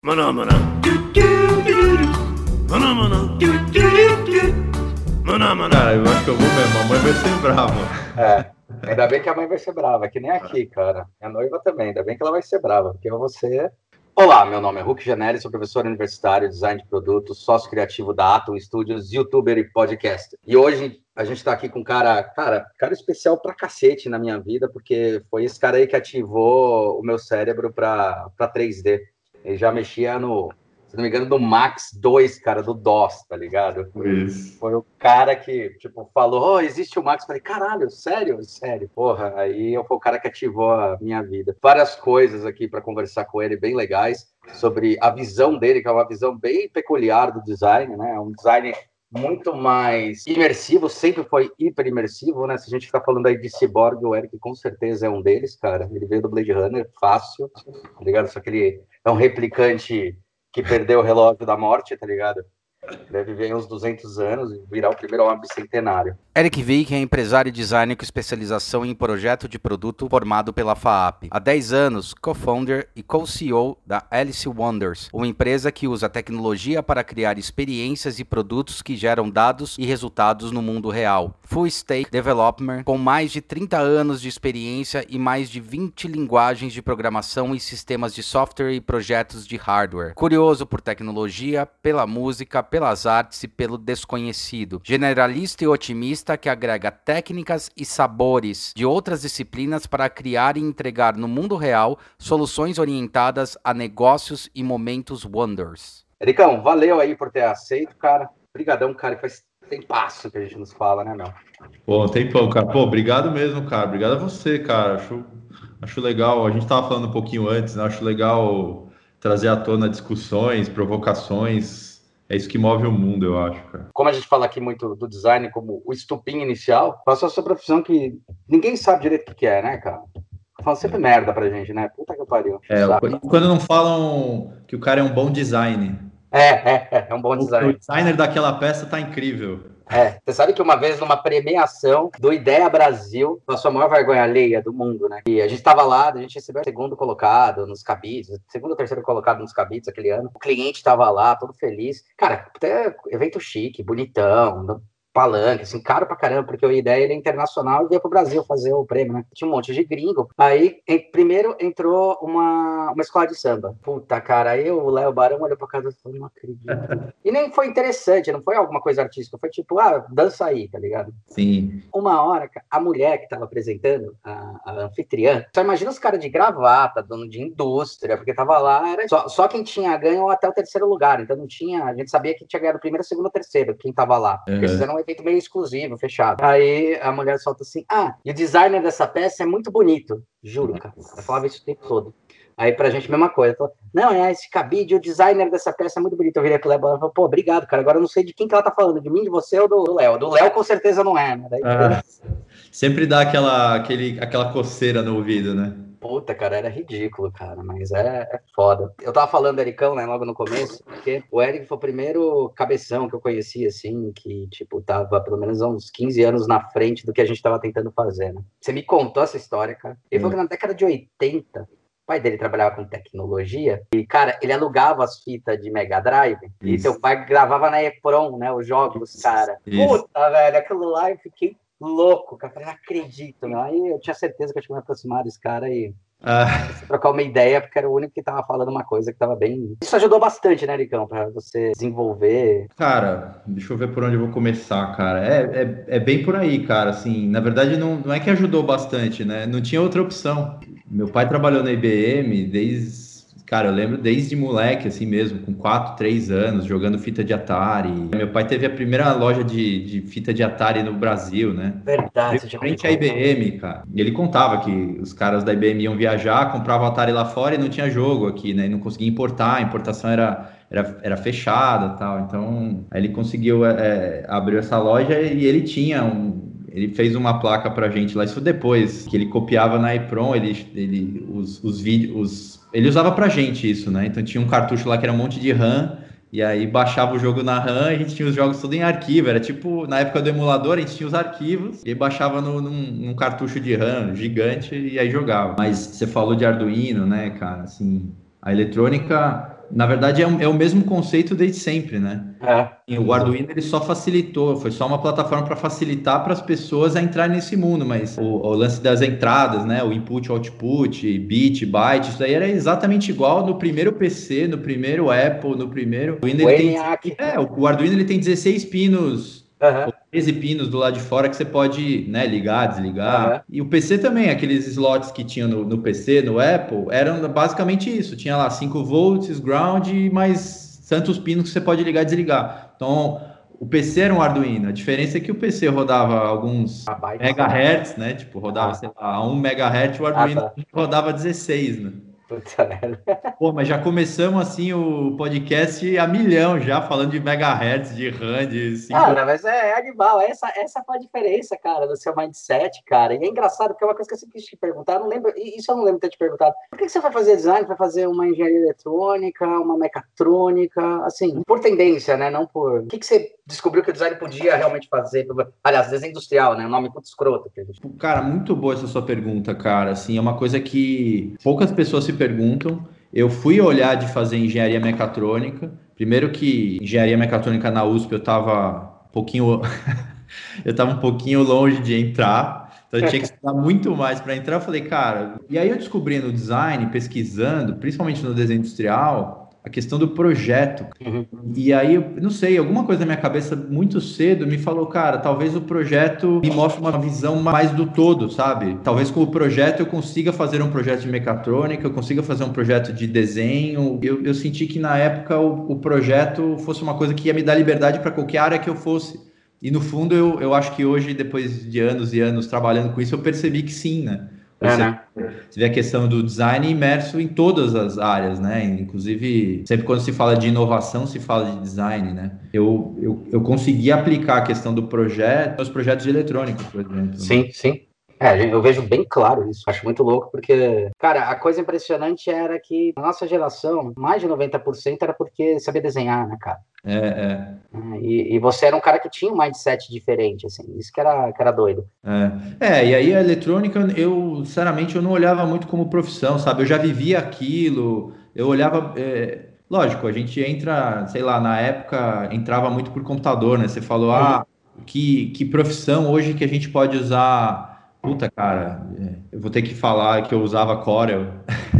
Maná, maná. Maná, maná. Maná, maná. Cara, eu acho que eu vou mesmo. A mãe vai ser brava. É. Ainda bem que a mãe vai ser brava, que nem aqui, cara. Minha noiva também, ainda bem que ela vai ser brava, porque eu vou ser. Olá, meu nome é Hulk Janelli, sou professor universitário, design de produtos, sócio criativo da Atom Studios, youtuber e podcast. E hoje a gente tá aqui com um cara, cara, cara especial pra cacete na minha vida, porque foi esse cara aí que ativou o meu cérebro pra, pra 3D. Ele já mexia no, se não me engano, do Max 2, cara, do DOS, tá ligado? Isso. Foi o cara que, tipo, falou, oh, existe o Max. Falei, caralho, sério? Sério. Porra, aí eu fui o cara que ativou a minha vida. Várias coisas aqui para conversar com ele, bem legais, sobre a visão dele, que é uma visão bem peculiar do design, né? É um design muito mais imersivo, sempre foi hiper imersivo, né? Se a gente ficar falando aí de Cyborg, o Eric com certeza é um deles, cara. Ele veio do Blade Runner, fácil, tá ligado? Só que ele é um replicante que perdeu o relógio da morte, tá ligado? Deve viver uns 200 anos e virar o primeiro homem bicentenário. Eric Vick é empresário e designer com especialização em projeto de produto formado pela FAAP. Há 10 anos, co-founder e co-CEO da Alice Wonders, uma empresa que usa tecnologia para criar experiências e produtos que geram dados e resultados no mundo real. Full Stack Developer, com mais de 30 anos de experiência e mais de 20 linguagens de programação e sistemas de software e projetos de hardware. Curioso por tecnologia, pela música, pelas artes e pelo desconhecido. Generalista e otimista que agrega técnicas e sabores de outras disciplinas para criar e entregar no mundo real soluções orientadas a negócios e momentos wonders. Ericão, valeu aí por ter aceito, cara. Obrigadão, cara. Faz tem passo que a gente nos fala, né, meu? Pô, tempão, cara. Pô, obrigado mesmo, cara. Obrigado a você, cara. Acho, acho legal. A gente tava falando um pouquinho antes, né? Acho legal trazer à tona discussões, provocações é isso que move o mundo, eu acho, cara. Como a gente fala aqui muito do design como o estupim inicial, passou a sua profissão que ninguém sabe direito o que é, né, cara? Falam sempre merda pra gente, né? Puta que pariu. É, quando não falam que o cara é um bom design. É, é, é, é um bom design. O designer daquela peça tá incrível. É, você sabe que uma vez numa premiação do Ideia Brasil, passou a maior vergonha alheia do mundo, né? E a gente estava lá, a gente recebeu o segundo colocado nos cabides, segundo ou terceiro colocado nos cabides aquele ano. O cliente estava lá, todo feliz. Cara, até evento chique, bonitão, palanque, assim, caro pra caramba, porque a ideia é internacional e veio pro Brasil fazer o prêmio, né? Tinha um monte de gringo. Aí, em, primeiro entrou uma, uma escola de samba. Puta, cara, aí o Léo Barão olhou pra casa e falou, não acredito. e nem foi interessante, não foi alguma coisa artística, foi tipo, ah, dança aí, tá ligado? Sim. Uma hora, a mulher que tava apresentando, a, a anfitriã, só imagina os caras de gravata, dono de indústria, porque tava lá, era só, só quem tinha ganho até o terceiro lugar, então não tinha, a gente sabia que tinha ganhado o primeiro, segundo, terceiro, quem tava lá. Uhum. Eles fizeram um feito meio exclusivo, fechado. Aí a mulher solta assim: Ah, e o designer dessa peça é muito bonito. Juro, cara. Ela falava isso o tempo todo. Aí pra gente, mesma coisa. Falou, não, é esse cabide, o designer dessa peça é muito bonito. Eu virei pro Léo e falei, pô, obrigado, cara. Agora eu não sei de quem que ela tá falando, de mim, de você ou do Léo. Do Léo com certeza não é, né? Daí, ah, sempre dá aquela, aquele, aquela coceira no ouvido, né? Puta, cara, era ridículo, cara, mas é, é foda. Eu tava falando Ericão, né, logo no começo, porque o Eric foi o primeiro cabeção que eu conheci, assim, que, tipo, tava pelo menos uns 15 anos na frente do que a gente tava tentando fazer, né? Você me contou essa história, cara. Ele hum. falou que na década de 80, o pai dele trabalhava com tecnologia e, cara, ele alugava as fitas de Mega Drive Isso. e seu pai gravava na EPROM, né, os jogos, cara. Isso. Puta, velho, aquilo lá eu fiquei louco, cara. Eu falei, não acredito, meu. Aí eu tinha certeza que eu tinha me aproximado desse cara e ah. trocar uma ideia, porque era o único que tava falando uma coisa que tava bem. Isso ajudou bastante, né, Ricão, pra você desenvolver. Cara, deixa eu ver por onde eu vou começar, cara. É, é, é bem por aí, cara. Assim, na verdade, não, não é que ajudou bastante, né? Não tinha outra opção. Meu pai trabalhou na IBM desde Cara, eu lembro desde moleque, assim mesmo, com 4, 3 anos, jogando fita de Atari. Meu pai teve a primeira loja de, de fita de Atari no Brasil, né? Verdade. De frente à IBM, cara. E ele contava que os caras da IBM iam viajar, compravam Atari lá fora e não tinha jogo aqui, né? E não conseguia importar, a importação era, era, era fechada tal. Então, aí ele conseguiu, é, abriu essa loja e ele tinha um, ele fez uma placa pra gente lá, isso depois, que ele copiava na EPROM, ele, ele, os, os vídeos, ele usava pra gente isso, né? Então tinha um cartucho lá que era um monte de RAM, e aí baixava o jogo na RAM e a gente tinha os jogos todos em arquivo. Era tipo, na época do emulador, a gente tinha os arquivos e baixava no, num, num, cartucho de RAM gigante e aí jogava. Mas você falou de Arduino, né, cara? Assim, a eletrônica Na verdade, é, um, é, o mesmo conceito desde sempre, né? É. O Arduino ele só facilitou, foi só uma plataforma para facilitar para as pessoas a entrar nesse mundo, mas o, o, lance das entradas, né? O input, output, bit, byte, isso daí era exatamente igual no primeiro PC, no primeiro Apple, no primeiro. O, Arduino, ele tem, é, o Arduino ele tem 16 pinos Uhum. 13 pinos do lado de fora que você pode né, ligar, desligar. Uhum. E o PC também, aqueles slots que tinha no, no, PC, no Apple, eram basicamente isso. Tinha lá 5 volts, ground e mais tantos pinos que você pode ligar e desligar. Então, o PC era um Arduino. A diferença é que o PC rodava alguns megahertz, né? Tipo, rodava, ah. sei lá, a 1 megahertz, o Arduino ah, tá. rodava 16, né? Merda. Pô, mas já começamos assim o podcast a milhão já, falando de megahertz, de RAM, de... Cinco... Cara, mas é, é animal, essa, essa foi a diferença, cara, do seu mindset, cara. E é engraçado, porque é uma coisa que eu sempre quis te perguntar, eu não lembro, isso eu não lembro de ter te perguntado. Por que você vai fazer design, vai fazer uma engenharia eletrônica, uma mecatrônica, assim, por tendência, né, não por... O que, que você descobriu que o design podia realmente fazer? Aliás, desenho industrial, né, um nome muito escroto. Cara, muito boa essa sua pergunta, cara, assim, é uma coisa que poucas pessoas se perguntam. Eu fui olhar de fazer engenharia mecatrônica. Primeiro que engenharia mecatrônica na USP eu estava um pouquinho eu estava um pouquinho longe de entrar. Então eu tinha que estudar muito mais para entrar. Eu falei, cara, e aí eu descobri no design, pesquisando, principalmente no desenho industrial, a questão do projeto. Uhum. E aí, eu não sei, alguma coisa na minha cabeça muito cedo me falou, cara, talvez o projeto me mostre uma visão mais do todo, sabe? Talvez com o projeto eu consiga fazer um projeto de mecatrônica, eu consiga fazer um projeto de desenho. Eu, eu senti que na época o, o projeto fosse uma coisa que ia me dar liberdade para qualquer área que eu fosse. E no fundo, eu, eu acho que hoje, depois de anos e anos trabalhando com isso, eu percebi que sim, né? É, você, né? você vê a questão do design imerso em todas as áreas, né? Inclusive, sempre quando se fala de inovação, se fala de design, né? Eu, eu, eu consegui aplicar a questão do projeto nos projetos de por exemplo. Sim, né? sim. É, eu vejo bem claro isso. Acho muito louco, porque, cara, a coisa impressionante era que a nossa geração, mais de 90% era porque sabia desenhar, né, cara? É, é. é. E, e, você era um cara que tinha um mindset diferente, assim, isso que era, que era doido. É. é, e aí a eletrônica, eu, sinceramente, eu não olhava muito como profissão, sabe? Eu já vivia aquilo, eu olhava. É... Lógico, a gente entra, sei lá, na época entrava muito por computador, né? Você falou, ah, que, que profissão hoje que a gente pode usar Puta, cara, é, eu vou ter que falar que eu usava Corel.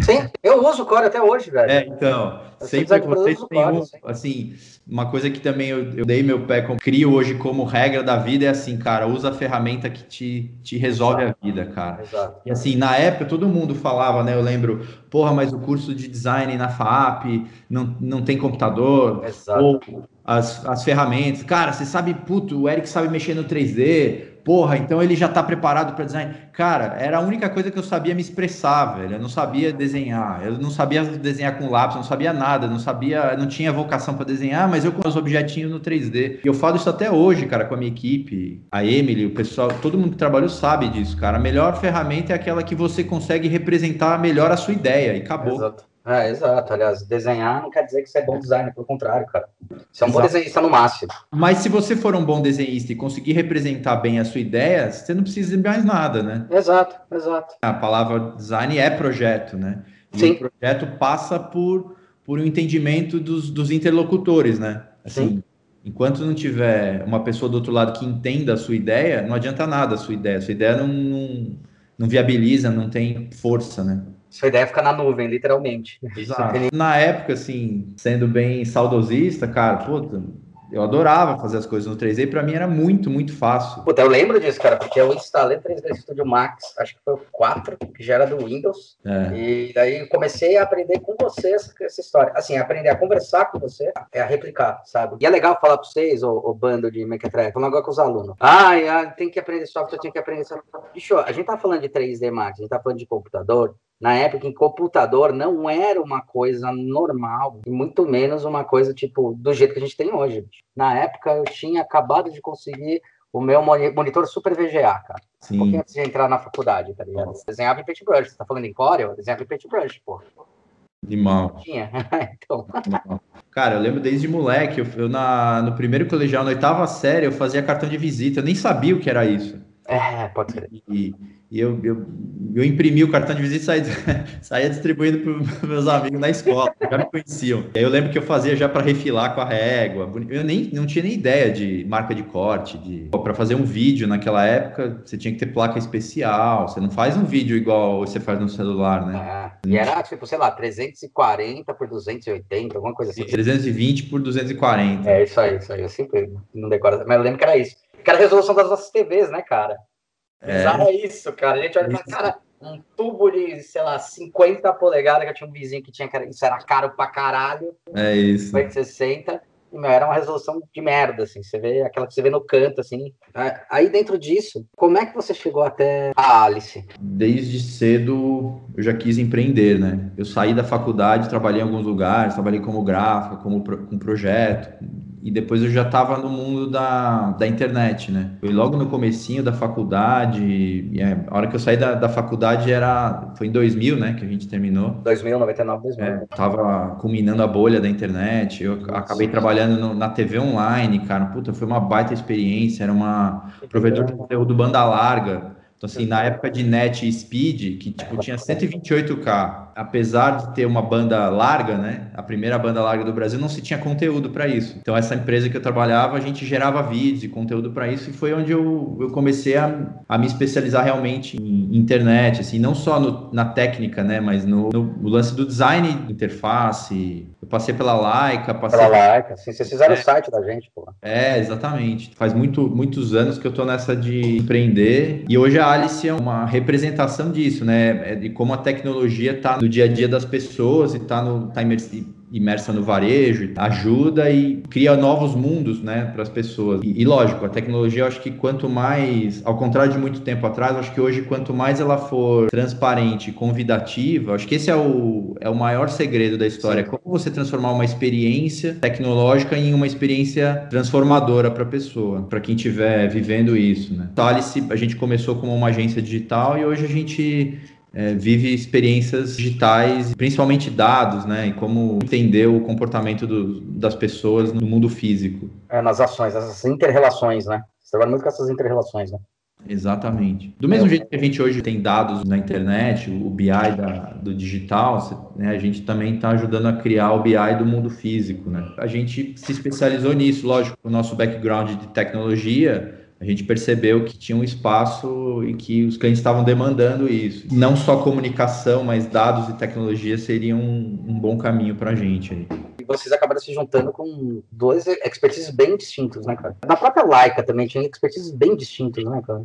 Sim, eu uso Corel até hoje, velho. É, então, eu sempre vocês têm um, assim, uma coisa que também eu, eu dei meu pé, como, crio hoje como regra da vida é assim, cara, usa a ferramenta que te, te resolve Exato. a vida, cara. Exato. E assim, na época todo mundo falava, né, eu lembro, porra, mas o curso de design na FAP não, não tem computador. Exato. Ou as, as ferramentas. Cara, você sabe, puto, o Eric sabe mexer no 3D porra, então ele já está preparado para design. Cara, era a única coisa que eu sabia me expressar, velho. Eu não sabia desenhar, eu não sabia desenhar com lápis, não sabia nada, não sabia, não tinha vocação para desenhar, mas eu com os objetinhos no 3D. E eu falo isso até hoje, cara, com a minha equipe, a Emily, o pessoal, todo mundo que trabalhou sabe disso, cara. A melhor ferramenta é aquela que você consegue representar melhor a sua ideia e acabou. Exato. É, exato. Aliás, desenhar não quer dizer que você é bom designer, pelo contrário, cara. Você é um exato. bom desenhista no máximo. Mas se você for um bom desenhista e conseguir representar bem a sua ideia, você não precisa de mais nada, né? Exato, exato. A palavra design é projeto, né? E Sim. o projeto passa por, por um entendimento dos, dos interlocutores, né? Assim, Sim. enquanto não tiver uma pessoa do outro lado que entenda a sua ideia, não adianta nada a sua ideia. A sua ideia não, não, não viabiliza, não tem força, né? Sua ideia fica na nuvem, literalmente. Exato. Na época, assim, sendo bem saudosista, cara, puta, eu adorava fazer as coisas no 3D e para mim era muito, muito fácil. Puta, eu lembro disso, cara, porque eu instalei o 3D Studio Max, acho que foi o 4, que já era do Windows. É. E daí comecei a aprender com você essa, essa, história. Assim, aprender a conversar com você, é a replicar, sabe? E é legal falar para vocês, o, o bando de Mequetrefe, falando agora com os alunos. Ah, tem que aprender software, tem que aprender software. Bicho, a gente tá falando de 3D Max, a gente tá falando de computador, na época em computador não era uma coisa normal, e muito menos uma coisa tipo do jeito que a gente tem hoje. Na época eu tinha acabado de conseguir o meu monitor Super VGA, cara. Sim. Um pouquinho antes de entrar na faculdade, tá ligado? Eu desenhava em paintbrush. Você tá falando em Corel? Eu desenhava em paintbrush, pô. Animal. Tinha. então. Cara, eu lembro desde moleque, eu, eu, na, no primeiro colegial, na oitava série, eu fazia cartão de visita, eu nem sabia o que era isso. É, pode ser. E, E eu, eu, eu imprimi o cartão de visita e saía, saía distribuindo para meus amigos na escola, já me conheciam. E aí eu lembro que eu fazia já para refilar com a régua. Eu nem não tinha nem ideia de marca de corte, de para fazer um vídeo naquela época, você tinha que ter placa especial. Você não faz um vídeo igual você faz no celular, né? Ah, e era tipo, sei lá, 340 por 280, alguma coisa assim. 320 por 240. É isso aí, isso aí. Eu sempre não decoro, mas eu lembro que era isso. Que era a resolução das nossas TVs, né, cara? É. isso, cara. A gente olha e fala, cara, um tubo de, sei lá, 50 polegadas, que eu tinha um vizinho que tinha, isso era caro pra caralho. É isso. Foi de 60. E, meu, era uma resolução de merda, assim. Você vê aquela que você vê no canto, assim. Aí dentro disso, como é que você chegou até a Alice? Desde cedo eu já quis empreender, né? Eu saí da faculdade, trabalhei em alguns lugares, trabalhei como gráfica, como pro, com projeto, e depois eu já estava no mundo da, da internet, né? Foi logo no comecinho da faculdade, e é, a hora que eu saí da, da faculdade era, foi em 2000, né, que a gente terminou. 2000, 99, 2000. É, tava culminando a bolha da internet, eu acabei trabalhando no, na TV online, cara, puta, foi uma baita experiência, era uma provedor de conteúdo banda larga, então, assim, na época de net e speed, que tipo, tinha 128K, apesar de ter uma banda larga, né? A primeira banda larga do Brasil, não se tinha conteúdo para isso. Então, essa empresa que eu trabalhava, a gente gerava vídeos e conteúdo para isso, e foi onde eu, eu comecei a, a me especializar realmente em internet, assim, não só no, na técnica, né? Mas no, no, lance do design, interface. Eu passei pela Laika, passei. Pela Laika, sim, vocês fizeram é, o site da gente, pô. É, exatamente. Faz muito, muitos anos que eu tô nessa de empreender, e hoje a Alice é uma representação disso, né? É de como a tecnologia está no dia a dia das pessoas e está tá imersa no varejo, ajuda e cria novos mundos, né, para as pessoas. E, e, lógico, a tecnologia, eu acho que quanto mais, ao contrário de muito tempo atrás, acho que hoje quanto mais ela for transparente, convidativa, acho que esse é o, é o maior segredo da história, Sim. como você transformar uma experiência tecnológica em uma experiência transformadora para a pessoa, para quem estiver vivendo isso, né. Thales, a gente começou como uma agência digital e hoje a gente é, vive experiências digitais, principalmente dados, né? E como entender o comportamento do, das pessoas no mundo físico. É, nas ações, essas interrelações, né? Você trabalha muito com essas interrelações, né? Exatamente. Do mesmo é. jeito que a gente hoje tem dados na internet, o BI da, do digital, né, a gente também está ajudando a criar o BI do mundo físico. Né? A gente se especializou nisso, lógico, o nosso background de tecnologia a gente percebeu que tinha um espaço e que os clientes estavam demandando isso. Não só comunicação, mas dados e tecnologia seriam um, um bom caminho para a gente. Aí. E vocês acabaram se juntando com dois expertises bem distintos, né, cara? Na própria Laika também tinha expertises bem distintos, né, cara?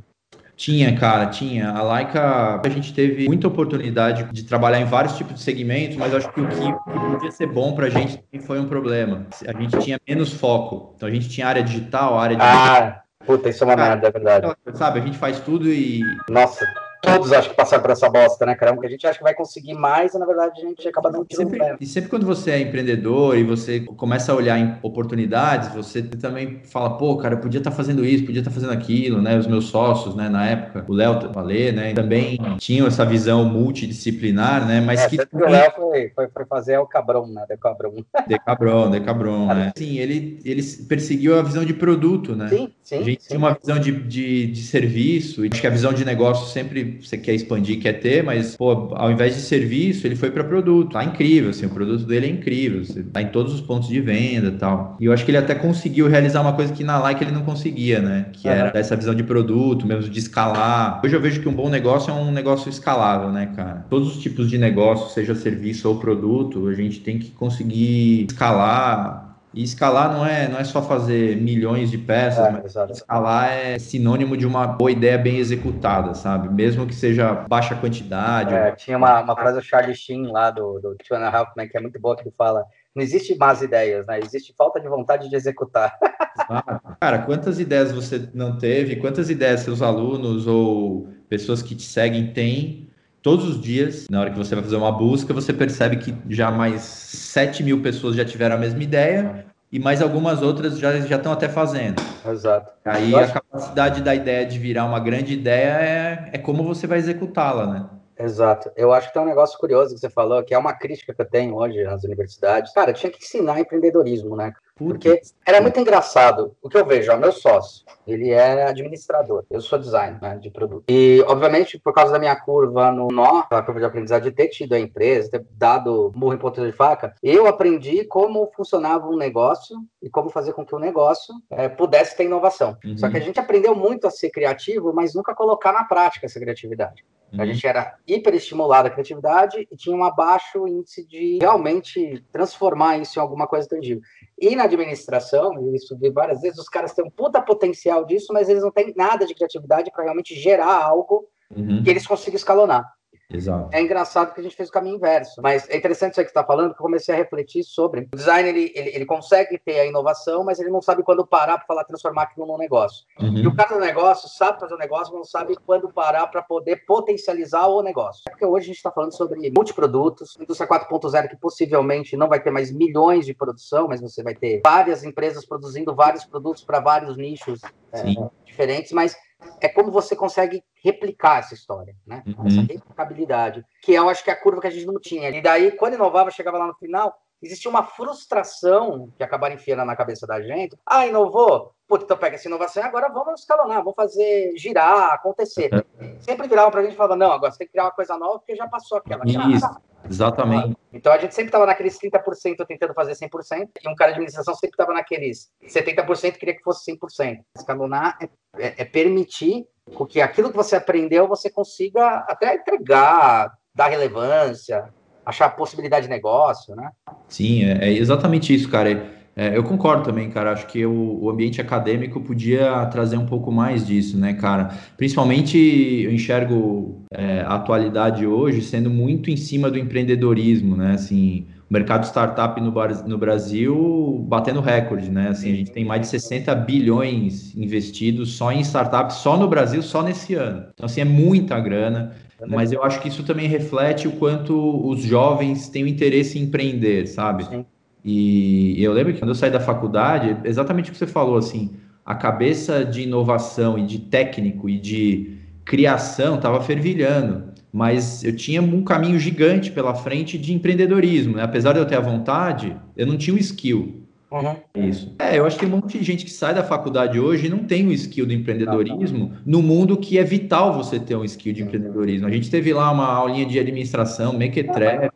Tinha, cara, tinha. A Laika, a gente teve muita oportunidade de trabalhar em vários tipos de segmentos, mas acho que o que podia ser bom para a gente foi um problema. A gente tinha menos foco. Então a gente tinha área digital, área de. Ah Puta, isso é uma merda, é verdade. Sabe, a gente faz tudo e. Nossa, todos acho que passaram por essa bosta, né, cara? Porque a gente acha que vai conseguir mais e na verdade a gente acaba não tirando sempre, E sempre quando você é empreendedor e você começa a olhar em oportunidades, você também fala, pô, cara, eu podia estar tá fazendo isso, podia estar tá fazendo aquilo, né? Os meus sócios, né, na época, o Léo, Alê, né, também tinham essa visão multidisciplinar, né? Mas é, que. Também... o Léo foi, foi, foi, fazer o Cabrão, né? De Cabrão. De Cabrão, de Cabrão, né? Sim, ele, ele perseguiu a visão de produto, né? Sim, sim. A gente sim. tinha uma visão de, de, de serviço, e acho que a visão de negócio sempre você quer expandir, quer ter, mas, pô, ao invés de serviço, ele foi para produto. Tá incrível, assim, o produto dele é incrível, você tá em todos os pontos de venda e tal. E eu acho que ele até conseguiu realizar uma coisa que na Like ele não conseguia, né? Que era essa visão de produto, mesmo de escalar. Hoje eu vejo que um bom negócio é um negócio escalável, né, cara? Todos os tipos de negócio, seja serviço ou produto, a gente tem que conseguir escalar e escalar não é, não é só fazer milhões de peças, é, mas escalar é sinônimo de uma boa ideia bem executada, sabe? Mesmo que seja baixa quantidade. É, ou... Tinha uma, uma frase do Charlie Sheen lá do, do Two and a Half Man, que é muito boa, que ele fala não existe más ideias, né? Existe falta de vontade de executar. Ah, cara, quantas ideias você não teve? Quantas ideias seus alunos ou pessoas que te seguem têm todos os dias, na hora que você vai fazer uma busca, você percebe que já mais 7 mil pessoas já tiveram a mesma ideia e mais algumas outras já, já estão até fazendo. Exato. Aí a capacidade da ideia de virar uma grande ideia é, é como você vai executá-la, né? Exato. Eu acho que tem um negócio curioso que você falou, que é uma crítica que eu tenho hoje nas universidades. Cara, tinha que ensinar empreendedorismo, né? Porque era muito engraçado. O que eu vejo, ó, meu sócio, ele é administrador, eu sou designer né, de produto. E, obviamente, por causa da minha curva no nó, a curva de aprendizagem de ter tido a empresa, ter dado murro em ponta de faca, eu aprendi como funcionava um negócio e como fazer com que o negócio é, pudesse ter inovação. Uhum. Só que a gente aprendeu muito a ser criativo, mas nunca colocar na prática essa criatividade. Uhum. A gente era hiperestimulado a criatividade e tinha um baixo índice de realmente transformar isso em alguma coisa tangível. E na administração, eu estudei várias vezes, os caras têm um puta potencial disso, mas eles não têm nada de criatividade para realmente gerar algo uhum. que eles consigam escalonar. Exato. É engraçado que a gente fez o caminho inverso, mas é interessante isso que você está falando, porque eu comecei a refletir sobre. O design, ele, ele, ele, consegue ter a inovação, mas ele não sabe quando parar para falar transformar aquilo num negócio. Uhum. E o cara do negócio sabe fazer o negócio, mas não sabe quando parar para poder potencializar o negócio. É porque hoje a gente está falando sobre multiprodutos, indústria 4.0 que possivelmente não vai ter mais milhões de produção, mas você vai ter várias empresas produzindo vários produtos para vários nichos é, diferentes, mas é como você consegue replicar essa história, né? Uhum. Essa replicabilidade, que eu acho que é a curva que a gente não tinha. E daí, quando inovava, chegava lá no final, existia uma frustração que acabaram enfiando na cabeça da gente. Ah, inovou? Putz, então pega essa inovação e agora vamos escalonar, vamos fazer girar, acontecer. Uhum. Sempre viravam para a gente e falavam, não, agora você tem que criar uma coisa nova porque já passou aquela. Isso, exatamente. Então a gente sempre estava naqueles 30% tentando fazer 100%, e um cara de administração sempre estava naqueles 70% queria que fosse 100%. Escalonar é, é, é permitir que aquilo que você aprendeu você consiga até entregar, dar relevância, achar possibilidade de negócio, né? Sim, é, é exatamente isso, cara. É, eu concordo também, cara. Acho que o, o, ambiente acadêmico podia trazer um pouco mais disso, né, cara? Principalmente eu enxergo é, a atualidade hoje sendo muito em cima do empreendedorismo, né? Assim, o mercado startup no, no Brasil batendo recorde, né? Assim, a gente tem mais de 60 bilhões investidos só em startups, só no Brasil, só nesse ano. Então, assim, é muita grana. Mas eu acho que isso também reflete o quanto os jovens têm o interesse em empreender, sabe? Sim. E eu lembro que quando eu saí da faculdade, exatamente o que você falou, assim, a cabeça de inovação e de técnico e de criação estava fervilhando, mas eu tinha um caminho gigante pela frente de empreendedorismo, né? Apesar de eu ter a vontade, eu não tinha o skill. Uhum. Isso. É, eu acho que tem um monte de gente que sai da faculdade hoje e não tem o skill do empreendedorismo no mundo que é vital você ter um skill de empreendedorismo. A gente teve lá uma aulinha de administração, Mequetrap,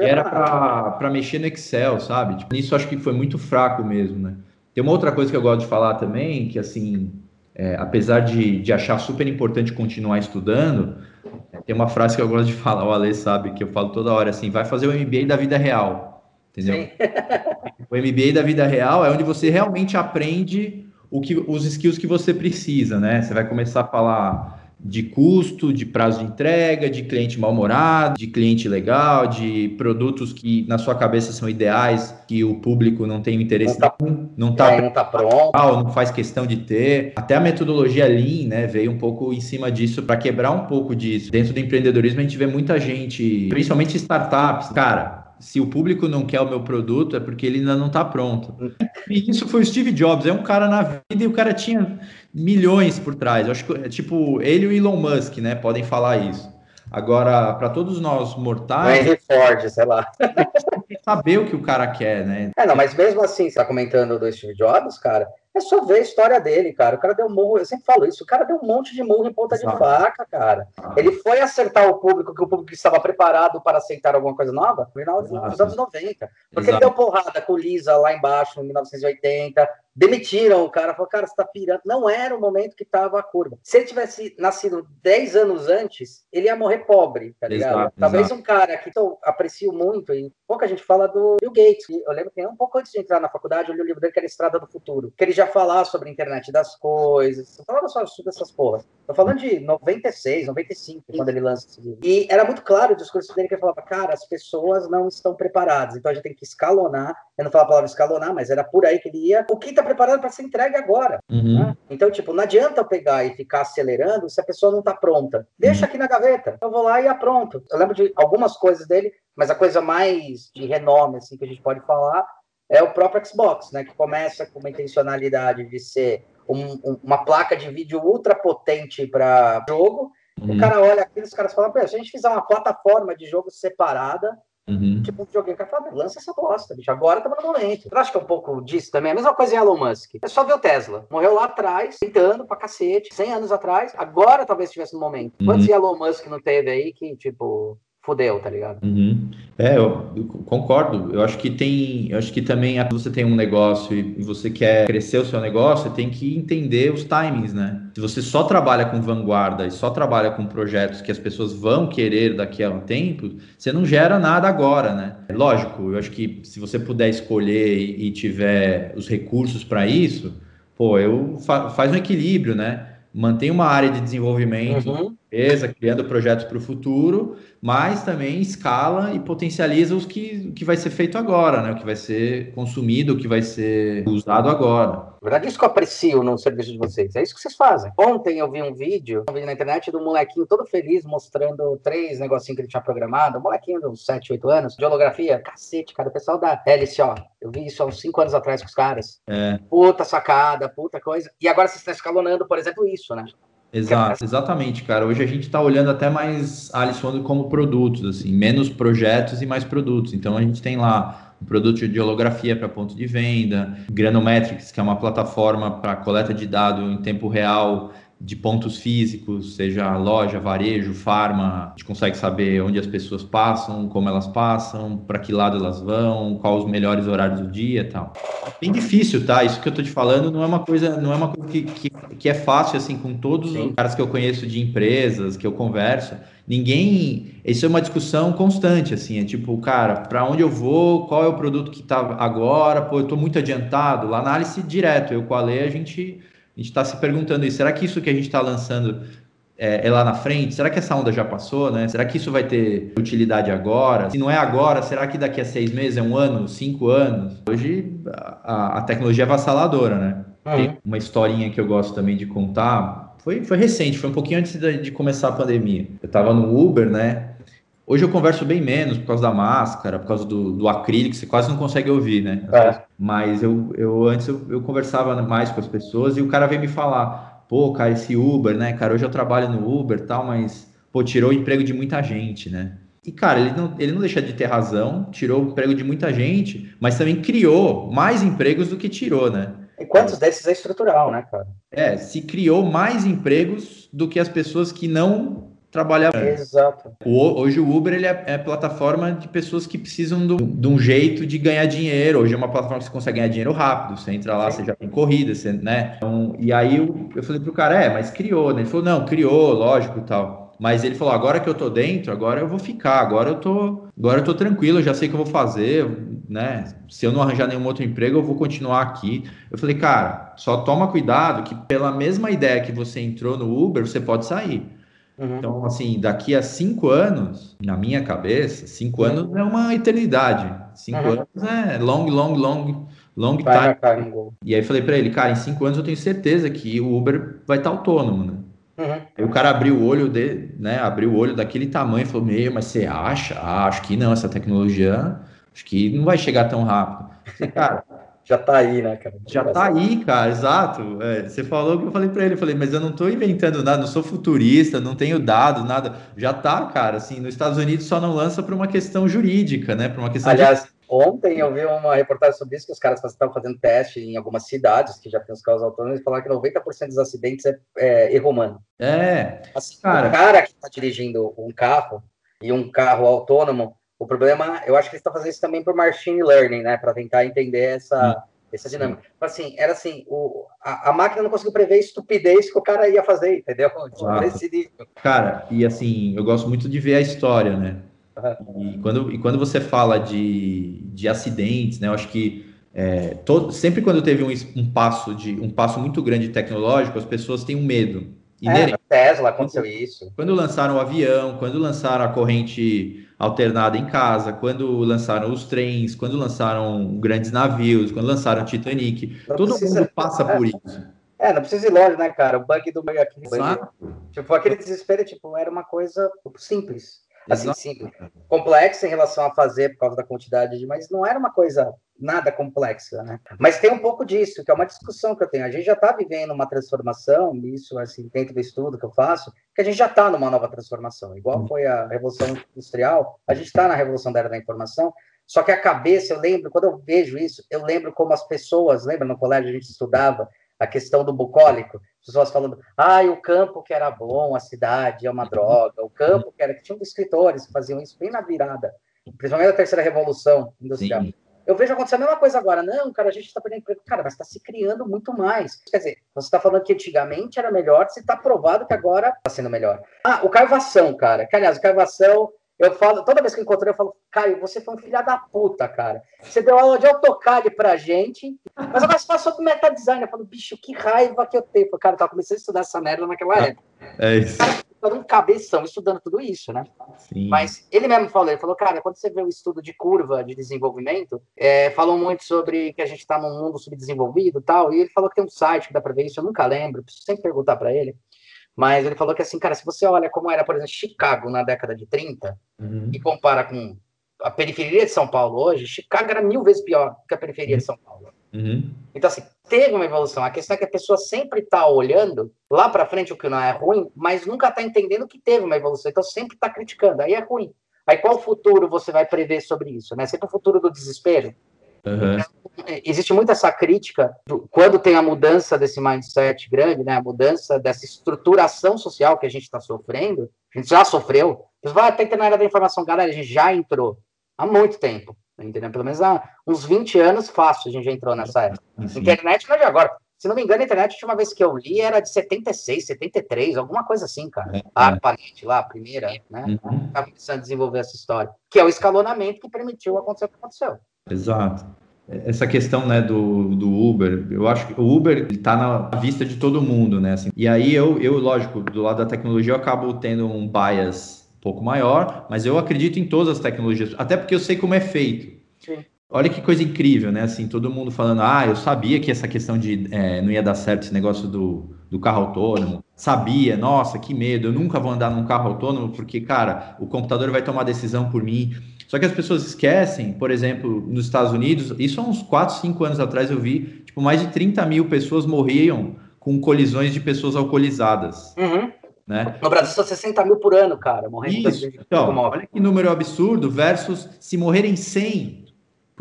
era para mexer no Excel, sabe? Tipo, isso acho que foi muito fraco mesmo, né? Tem uma outra coisa que eu gosto de falar também, que assim, é, apesar de, de achar super importante continuar estudando, é, tem uma frase que eu gosto de falar, o Ale sabe, que eu falo toda hora, assim, vai fazer o MBA da vida real. Entendeu? o MBA da vida real é onde você realmente aprende o que, os skills que você precisa, né? Você vai começar a falar de custo, de prazo de entrega, de cliente mal-humorado, de cliente legal, de produtos que na sua cabeça são ideais, que o público não tem interesse, não tá, não tá, é, não tá pronto, não faz questão de ter. Até a metodologia Lean, né, veio um pouco em cima disso para quebrar um pouco disso. Dentro do empreendedorismo a gente vê muita gente, principalmente startups, cara, se o público não quer o meu produto, é porque ele ainda não está pronto. E isso foi o Steve Jobs, é um cara na vida e o cara tinha milhões por trás. Eu acho que, tipo, ele e o Elon Musk, né, podem falar isso. Agora, para todos nós mortais. Henry Ford, sei lá. saber o que o cara quer, né? É, não, mas mesmo assim, você tá comentando do Steve Jobs, cara, é só ver a história dele, cara. O cara deu um murro, eu sempre falo isso, o cara deu um monte de murro em ponta Exato. de faca, cara. Ah. Ele foi acertar o público, que o público estava preparado para aceitar alguma coisa nova, no final dos anos 90. Porque Exato. ele deu porrada com o Lisa lá embaixo, em 1980. Demitiram o cara, falou, cara, você tá pirando. Não era o momento que tava a curva. Se ele tivesse nascido 10 anos antes, ele ia morrer pobre, tá ligado? Exato, Talvez um cara que eu aprecio muito, e pouca gente fala do Bill Gates. Eu lembro que um pouco antes de entrar na faculdade, eu li o livro dele que era Estrada do Futuro. Que ele já falar sobre a internet das coisas, eu falava só sobre essas porras. Tô falando de 96, 95, quando ele lança esse livro. E era muito claro o discurso dele que ele falava, cara, as pessoas não estão preparadas, então a gente tem que escalonar. Eu não falo a palavra escalonar, mas era por aí que ele ia. O que está preparado para ser entregue agora? Uhum. Né? Então, tipo, não adianta eu pegar e ficar acelerando se a pessoa não está pronta. Deixa uhum. aqui na gaveta. Eu vou lá e apronto. Eu lembro de algumas coisas dele, mas a coisa mais de renome, assim, que a gente pode falar é o próprio Xbox, né? Que começa com uma intencionalidade de ser um, um, uma placa de vídeo ultra potente para jogo. Uhum. O cara olha aquilo, os caras falam: se a gente fizer uma plataforma de jogo separada, Uhum. Tipo, um videogame que fala, lança essa bosta, bicho. Agora tá no momento. Eu acho que é um pouco disso também. A mesma coisa em Elon Musk. É só ver o Tesla. Morreu lá atrás, tentando pra cacete, 100 anos atrás. Agora talvez estivesse no momento. Uhum. Quantos Elon Musk não teve aí que, tipo, fudeu, tá ligado? Uhum. É, eu, eu, concordo. Eu acho que tem, eu acho que também você tem um negócio e, e você quer crescer o seu negócio, você tem que entender os timings, né? Se você só trabalha com vanguarda e só trabalha com projetos que as pessoas vão querer daqui a um tempo, você não gera nada agora, né? Lógico, eu acho que se você puder escolher e, e tiver os recursos para isso, pô, eu fa faz um equilíbrio, né? Mantém uma área de desenvolvimento, uhum. empresa, criando projetos para o futuro, mas também escala e potencializa os que, que vai ser feito agora, né? O que vai ser consumido, o que vai ser usado agora. Na verdade, isso que eu aprecio no serviço de vocês. É isso que vocês fazem. Ontem eu vi um vídeo, um vídeo na internet do molequinho todo feliz mostrando três negocinhos que ele tinha programado. Um molequinho de uns 7, 8 anos, de holografia. Cacete, cara. O pessoal da hélice, ó. Eu vi isso há uns 5 anos atrás com os caras. É. Puta sacada, puta coisa. E agora vocês estão escalonando, por exemplo, isso, né? Exato, exatamente, cara. Hoje a gente está olhando até mais Alisson como produtos, assim, menos projetos e mais produtos. Então a gente tem lá um produto de holografia para ponto de venda, Granometrics, que é uma plataforma para coleta de dados em tempo real de pontos físicos, seja loja, varejo, farma, a gente consegue saber onde as pessoas passam, como elas passam, para que lado elas vão, quais os melhores horários do dia e tal. Bem difícil, tá? Isso que eu tô te falando não é uma coisa, não é uma coisa que, que, que é fácil, assim, com todos Sim. os caras que eu conheço de empresas, que eu converso. Ninguém. Isso é uma discussão constante, assim. É tipo, cara, para onde eu vou? Qual é o produto que tá agora? Pô, eu tô muito adiantado. Lá análise direto, eu com a Lei, a gente a gente está se perguntando isso. Será que isso que a gente está lançando é, é, lá na frente? Será que essa onda já passou, né? Será que isso vai ter utilidade agora? Se não é agora, será que daqui a seis meses, é um ano, cinco anos? Hoje a, a tecnologia é avassaladora, né? Uhum. Tem uma historinha que eu gosto também de contar. Foi, foi recente, foi um pouquinho antes de, de começar a pandemia. Eu estava no Uber, né? Hoje eu converso bem menos por causa da máscara, por causa do, do acrílico, você quase não consegue ouvir, né? É. Mas eu, eu antes eu, eu, conversava mais com as pessoas e o cara veio me falar, pô, cara, esse Uber, né, cara, hoje eu trabalho no Uber e tal, mas, pô, tirou o emprego de muita gente, né? E, cara, ele não, ele não deixa de ter razão, tirou o emprego de muita gente, mas também criou mais empregos do que tirou, né? E quantos desses é estrutural, né, cara? É, se criou mais empregos do que as pessoas que não trabalhar. Exato. hoje o Uber ele é, é plataforma de pessoas que precisam do, de um jeito de ganhar dinheiro. Hoje é uma plataforma que você consegue ganhar dinheiro rápido. Você entra lá, Sim. você já tem corrida, você, né? Então, e aí eu, eu falei pro cara, é, mas criou, né? Ele falou, não, criou, lógico e tal. Mas ele falou, agora que eu tô dentro, agora eu vou ficar, agora eu tô, agora eu tô tranquilo, eu já sei o que eu vou fazer, né? Se eu não arranjar nenhum outro emprego, eu vou continuar aqui. Eu falei, cara, só toma cuidado que pela mesma ideia que você entrou no Uber, você pode sair. Uhum. Então, assim, daqui a cinco anos, na minha cabeça, cinco anos é uma eternidade. Cinco uhum. anos é long, long, long, long time. E aí falei para ele, cara, em cinco anos eu tenho certeza que o Uber vai estar autônomo, né? Uhum. Aí o cara abriu o olho de, né? Abriu o olho daquele tamanho e falou: Meu, mas você acha? Ah, acho que não, essa tecnologia acho que não vai chegar tão rápido. Falei, cara, já tá aí, né, cara? Já tá aí, cara, exato. É, você falou que eu falei para ele, eu falei, mas eu não tô inventando nada, não sou futurista, não tenho dado nada. Já tá, cara, assim, nos Estados Unidos só não lança por uma questão jurídica, né? Por uma questão Aliás, de... ontem eu vi uma reportagem sobre isso que os caras estavam fazendo teste em algumas cidades que já tem os carros autônomos e falaram que 90% dos acidentes é, é erro humano. É. Assim, cara. O cara que tá dirigindo um carro e um carro autônomo, o problema, eu acho que eles estão fazendo isso também por machine learning, né? Para tentar entender essa, essa dinâmica. Assim, era assim, o, a, a, máquina não conseguiu prever a estupidez que o cara ia fazer, entendeu? Tipo, cara, e assim, eu gosto muito de ver a história, né? Uhum. E, quando, e quando você fala de, de acidentes, né? Eu acho que é, todo, sempre quando teve um, um, passo de um passo muito grande tecnológico, as pessoas têm um medo. É, Tesla aconteceu isso. Quando lançaram o avião, quando lançaram a corrente alternada em casa, quando lançaram os trens, quando lançaram grandes navios, quando lançaram Titanic, não todo precisa, mundo passa é, por isso. É, não precisa ir longe, né, cara? O bug do bug aqui. Tipo, aquele desespero, tipo, era uma coisa simples. Assim, sim, complexa em relação a fazer por causa da quantidade, mas não era uma coisa nada complexa, né? Mas tem um pouco disso, que é uma discussão que eu tenho. A gente já está vivendo uma transformação, isso, assim, dentro do estudo que eu faço, que a gente já está numa nova transformação. Igual foi a Revolução Industrial, a gente está na Revolução da Era da Informação, só que a cabeça, eu lembro, quando eu vejo isso, eu lembro como as pessoas, lembra no colégio a gente estudava a questão do bucólico, as pessoas falando, ah, o campo que era bom, a cidade é uma droga, o campo que era, que tinha escritores que faziam isso bem na virada, principalmente na terceira revolução industrial. Sim. Eu vejo acontecer a mesma coisa agora. Não, cara, a gente está perdendo emprego. Cara, mas está se criando muito mais. Quer dizer, você está falando que antigamente era melhor, se está provado que agora está sendo melhor. Ah, o Carvação, cara. Que, aliás, o Carvação eu falo, toda vez que eu encontrei, eu falo, Caio, você foi um filho da puta, cara. Você deu aula de AutoCAD pra gente, mas agora você passou pro meta design. Eu falo, bicho, que raiva que eu tenho. Cara, eu tava começando a estudar essa merda naquela é, época. É isso. Cara, um cabeção estudando tudo isso, né? Sim. Mas ele mesmo falou, ele falou, cara, quando você vê o estudo de curva de desenvolvimento, é, falou muito sobre que a gente está num mundo subdesenvolvido e tal, e ele falou que tem um site que dá para ver isso, eu nunca lembro, preciso sempre perguntar para ele. Mas ele falou que, assim, cara, se você olha como era, por exemplo, Chicago na década de 30 uhum. e compara com a periferia de São Paulo hoje, Chicago era mil vezes pior que a periferia uhum. de São Paulo. Uhum. Então, assim, teve uma evolução. A questão é que a pessoa sempre está olhando lá para frente o que não é ruim, mas nunca está entendendo que teve uma evolução. Então, sempre está criticando. Aí é ruim. Aí qual futuro você vai prever sobre isso? Né? Sempre o futuro do desespero. Uhum. Existe muito essa crítica do, quando tem a mudança desse mindset grande, né, a mudança dessa estruturação social que a gente está sofrendo, a gente já sofreu. Você vai até na área da informação, galera, a gente já entrou há muito tempo, entendeu? Pelo menos há uns 20 anos fácil a gente já entrou nessa era. Internet não é de agora. Se não me engano, a internet, a última vez que eu li era de 76, 73, alguma coisa assim, cara. É, a ARPANET lá, a primeira, né? Uhum. Estava começando a desenvolver essa história. Que é o escalonamento que permitiu acontecer o que aconteceu. Exato. Essa questão né, do, do Uber, eu acho que o Uber está na vista de todo mundo, né? Assim, e aí eu, eu, lógico, do lado da tecnologia, eu acabo tendo um bias pouco maior, mas eu acredito em todas as tecnologias, até porque eu sei como é feito. Sim. Olha que coisa incrível, né? Assim, todo mundo falando, ah, eu sabia que essa questão de é, não ia dar certo esse negócio do, do carro autônomo. Sabia, nossa, que medo, eu nunca vou andar num carro autônomo, porque, cara, o computador vai tomar decisão por mim. Só que as pessoas esquecem, por exemplo, nos Estados Unidos, isso há uns 4, 5 anos atrás eu vi, tipo, mais de 30 mil pessoas morriam com colisões de pessoas alcoolizadas. Uhum. Né? No Brasil são 60 mil por ano, cara, morrendo. Isso, então, olha que número absurdo versus se morrerem 100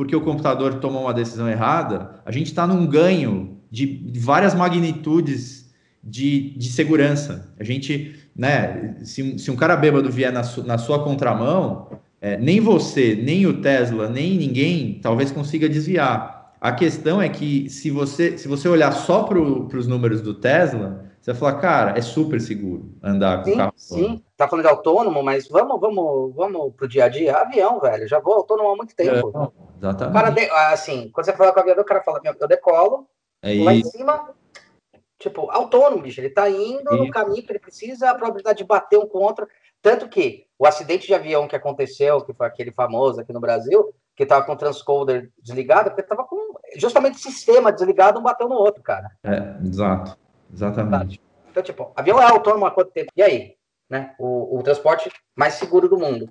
porque o computador tomou uma decisão errada, a gente está num ganho de várias magnitudes de, de segurança. A gente, né, se, se um cara bêbado vier na, su, na sua contramão, é, nem você, nem o Tesla, nem ninguém talvez consiga desviar. A questão é que se você, se você olhar só para os números do Tesla, você vai falar, cara, é super seguro andar com sim, carro. Sim, tá falando de autônomo, mas vamos, vamos, vamos pro dia a dia. Avião, velho, já vou autônomo há muito tempo. É, exatamente. cara de, assim, quando você fala com o aviador, o cara fala, eu decolo, é lá em cima, tipo, autônomo, bicho, ele tá indo no caminho que ele precisa, a probabilidade de bater um outro. Tanto que o acidente de avião que aconteceu, que foi aquele famoso aqui no Brasil, que estava com o transcoder desligado, porque estava com justamente o sistema desligado, um bateu no outro, cara. É, exato. Exatamente. Então, tipo, avião é autônomo há quanto tempo? E aí? Né? O, o transporte mais seguro do mundo.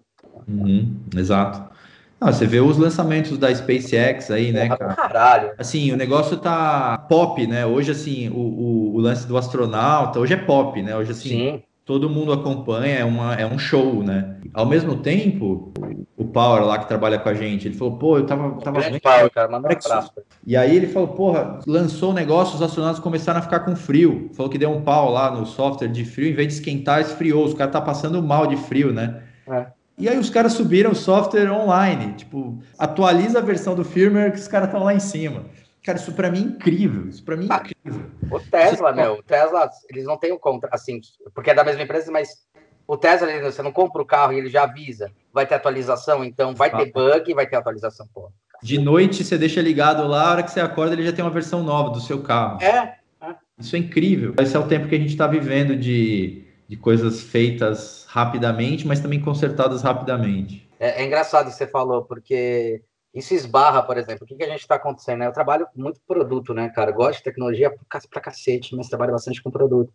Uhum, exato. Não, você vê os lançamentos da SpaceX aí, né, cara? Caralho. Assim, o negócio tá pop, né? Hoje, assim, o, o, o, lance do astronauta, hoje é pop, né? Hoje, assim, Sim todo mundo acompanha, é, uma, é um show, né? Ao mesmo tempo, o Power lá que trabalha com a gente, ele falou, pô, eu tava... tava vendo... Power, cara, manda um abraço. E aí ele falou, porra, lançou o negócio, os astronautas começaram a ficar com frio. Falou que deu um pau lá no software de frio, em vez de esquentar, esfriou. Os caras tá passando mal de frio, né? É. E aí os caras subiram o software online, tipo, atualiza a versão do firmware que os caras estão lá em cima. Cara, isso para mim é incrível. Isso para mim é ah, incrível. O Tesla, meu, o Tesla, eles não têm o contra, assim, porque é da mesma empresa, mas o Tesla, você não compra o carro e ele já avisa, vai ter atualização, então vai ter bug e vai ter atualização, pô. De noite você deixa ligado lá, a hora que você acorda ele já tem uma versão nova do seu carro. É. é. Isso é incrível. Esse é o tempo que a gente está vivendo de, de coisas feitas rapidamente, mas também consertadas rapidamente. É, é engraçado que você falou, porque isso esbarra, por exemplo, o que, que a gente está acontecendo? Né? Eu trabalho muito produto, né, cara? Eu gosto de tecnologia pra cacete, mas trabalho bastante com produto.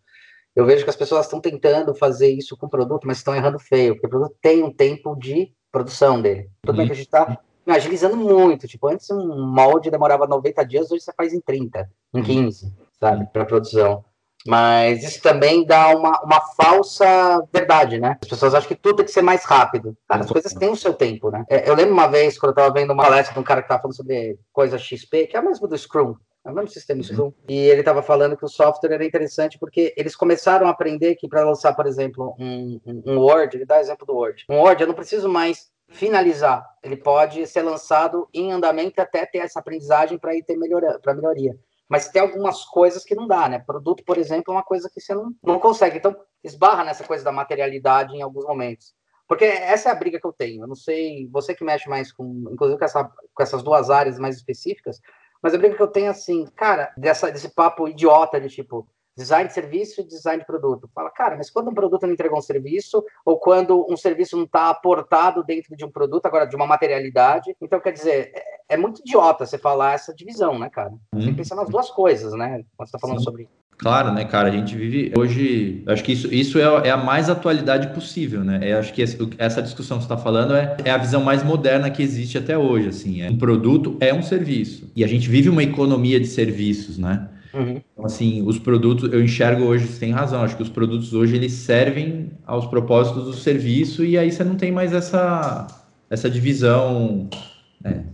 eu vejo que as pessoas estão tentando fazer isso com o produto, mas estão errando feio, porque o produto tem um tempo de produção dele. Tudo uhum. bem que a gente está agilizando muito. Tipo, antes um molde demorava 90 dias, hoje você faz em 30, em 15, sabe, para produção. Mas isso também dá uma, uma falsa verdade, né? As pessoas acham que tudo tem que ser mais rápido. Cara, as coisas têm o seu tempo, né? É, eu lembro uma vez, quando eu estava vendo uma palestra de um cara que estava falando sobre coisa XP, que é o mesmo do Scrum, é o mesmo sistema Scrum. Uhum. E ele estava falando que o software era interessante porque eles começaram a aprender que para lançar, por exemplo, um, um, um Word, ele dá exemplo do Word. Um Word, eu não preciso mais finalizar. Ele pode ser lançado em andamento até ter essa aprendizagem para ir ter para melhoria. Mas tem algumas coisas que não dá, né? Produto, por exemplo, é uma coisa que você não, não consegue. Então, esbarra nessa coisa da materialidade em alguns momentos. Porque essa é a briga que eu tenho. Eu não sei, você que mexe mais com, inclusive com, essa, com essas duas áreas mais específicas, mas a briga que eu tenho assim, cara, dessa, desse papo idiota de tipo, design de serviço e design de produto. Fala, cara, mas quando um produto não entregou um serviço, ou quando um serviço não está aportado dentro de um produto, agora de uma materialidade, então quer dizer, é, é muito idiota você falar essa divisão, né, cara? Hum. Você pensa nas duas coisas, né? Quando você está falando Sim. sobre Claro, né, cara? A gente vive hoje. Acho que isso, isso é, é a mais atualidade possível, né? É, acho que essa discussão que você está falando é, é a visão mais moderna que existe até hoje. Assim, é, um produto é um serviço. E a gente vive uma economia de serviços, né? Uhum. Então, assim, os produtos, eu enxergo hoje, você tem razão, acho que os produtos hoje eles servem aos propósitos do serviço e aí você não tem mais essa, essa divisão. Né?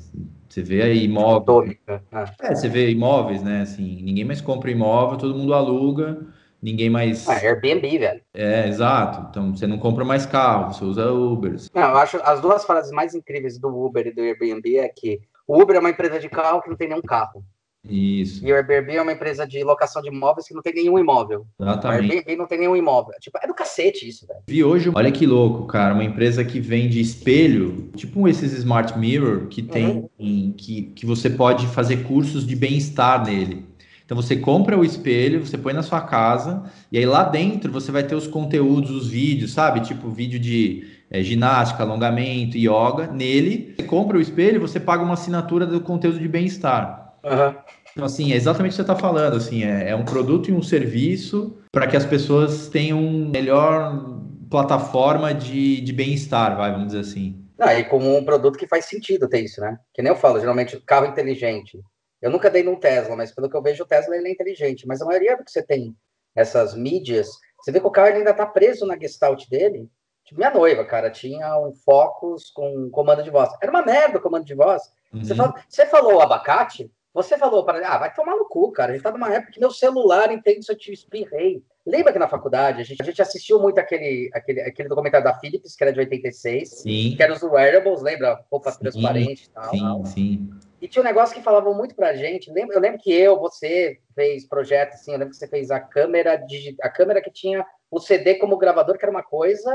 Você vê aí imóveis. Ah. É, você vê imóveis, né? Assim, ninguém mais compra imóvel, todo mundo aluga, ninguém mais. Ah, Airbnb, velho. É, exato. Então você não compra mais carro, você usa Uber. Não, eu acho as duas frases mais incríveis do Uber e do Airbnb é que o Uber é uma empresa de carro que não tem nenhum carro. Isso. E o Airbnb é uma empresa de locação de imóveis que não tem nenhum imóvel. Exatamente. O Airbnb não tem nenhum imóvel. Tipo, é do cacete isso, velho. Vi hoje, olha que louco, cara, uma empresa que vende espelho, tipo esses Smart Mirror, que tem, uhum. que, que você pode fazer cursos de bem-estar nele. Então você compra o espelho, você põe na sua casa, e aí lá dentro você vai ter os conteúdos, os vídeos, sabe? Tipo vídeo de é, ginástica, alongamento, yoga. Nele, você compra o espelho, você paga uma assinatura do conteúdo de bem-estar. Uhum. Então, assim, é exatamente o que você está falando, assim, é, é, um produto e um serviço para que as pessoas tenham melhor plataforma de, de bem-estar, vai, vamos dizer assim. Ah, e como um produto que faz sentido ter isso, né? Que nem eu falo, geralmente, carro inteligente. Eu nunca dei num Tesla, mas pelo que eu vejo, o Tesla ele é inteligente. Mas a maioria do que você tem, essas mídias, você vê que o carro ainda está preso na gestalt dele. Tipo, minha noiva, cara, tinha um Focus com comando de voz. Era uma merda o comando de voz. Uhum. Você, falou, você falou abacate, você falou para ah, vai tomar no cu, cara. A gente tá numa época que meu celular entende se eu te espirrei. Lembra que na faculdade a gente, a gente assistiu muito aquele, aquele, aquele documentário da Philips, que era de 86, sim. que era os wearables, lembra? Roupa sim, transparente e tal. Sim, tal. sim. E tinha um negócio que falavam muito pra gente. Eu lembro que eu, você fez projeto, assim, eu lembro que você fez a câmera, a câmera que tinha o CD como gravador, que era uma coisa.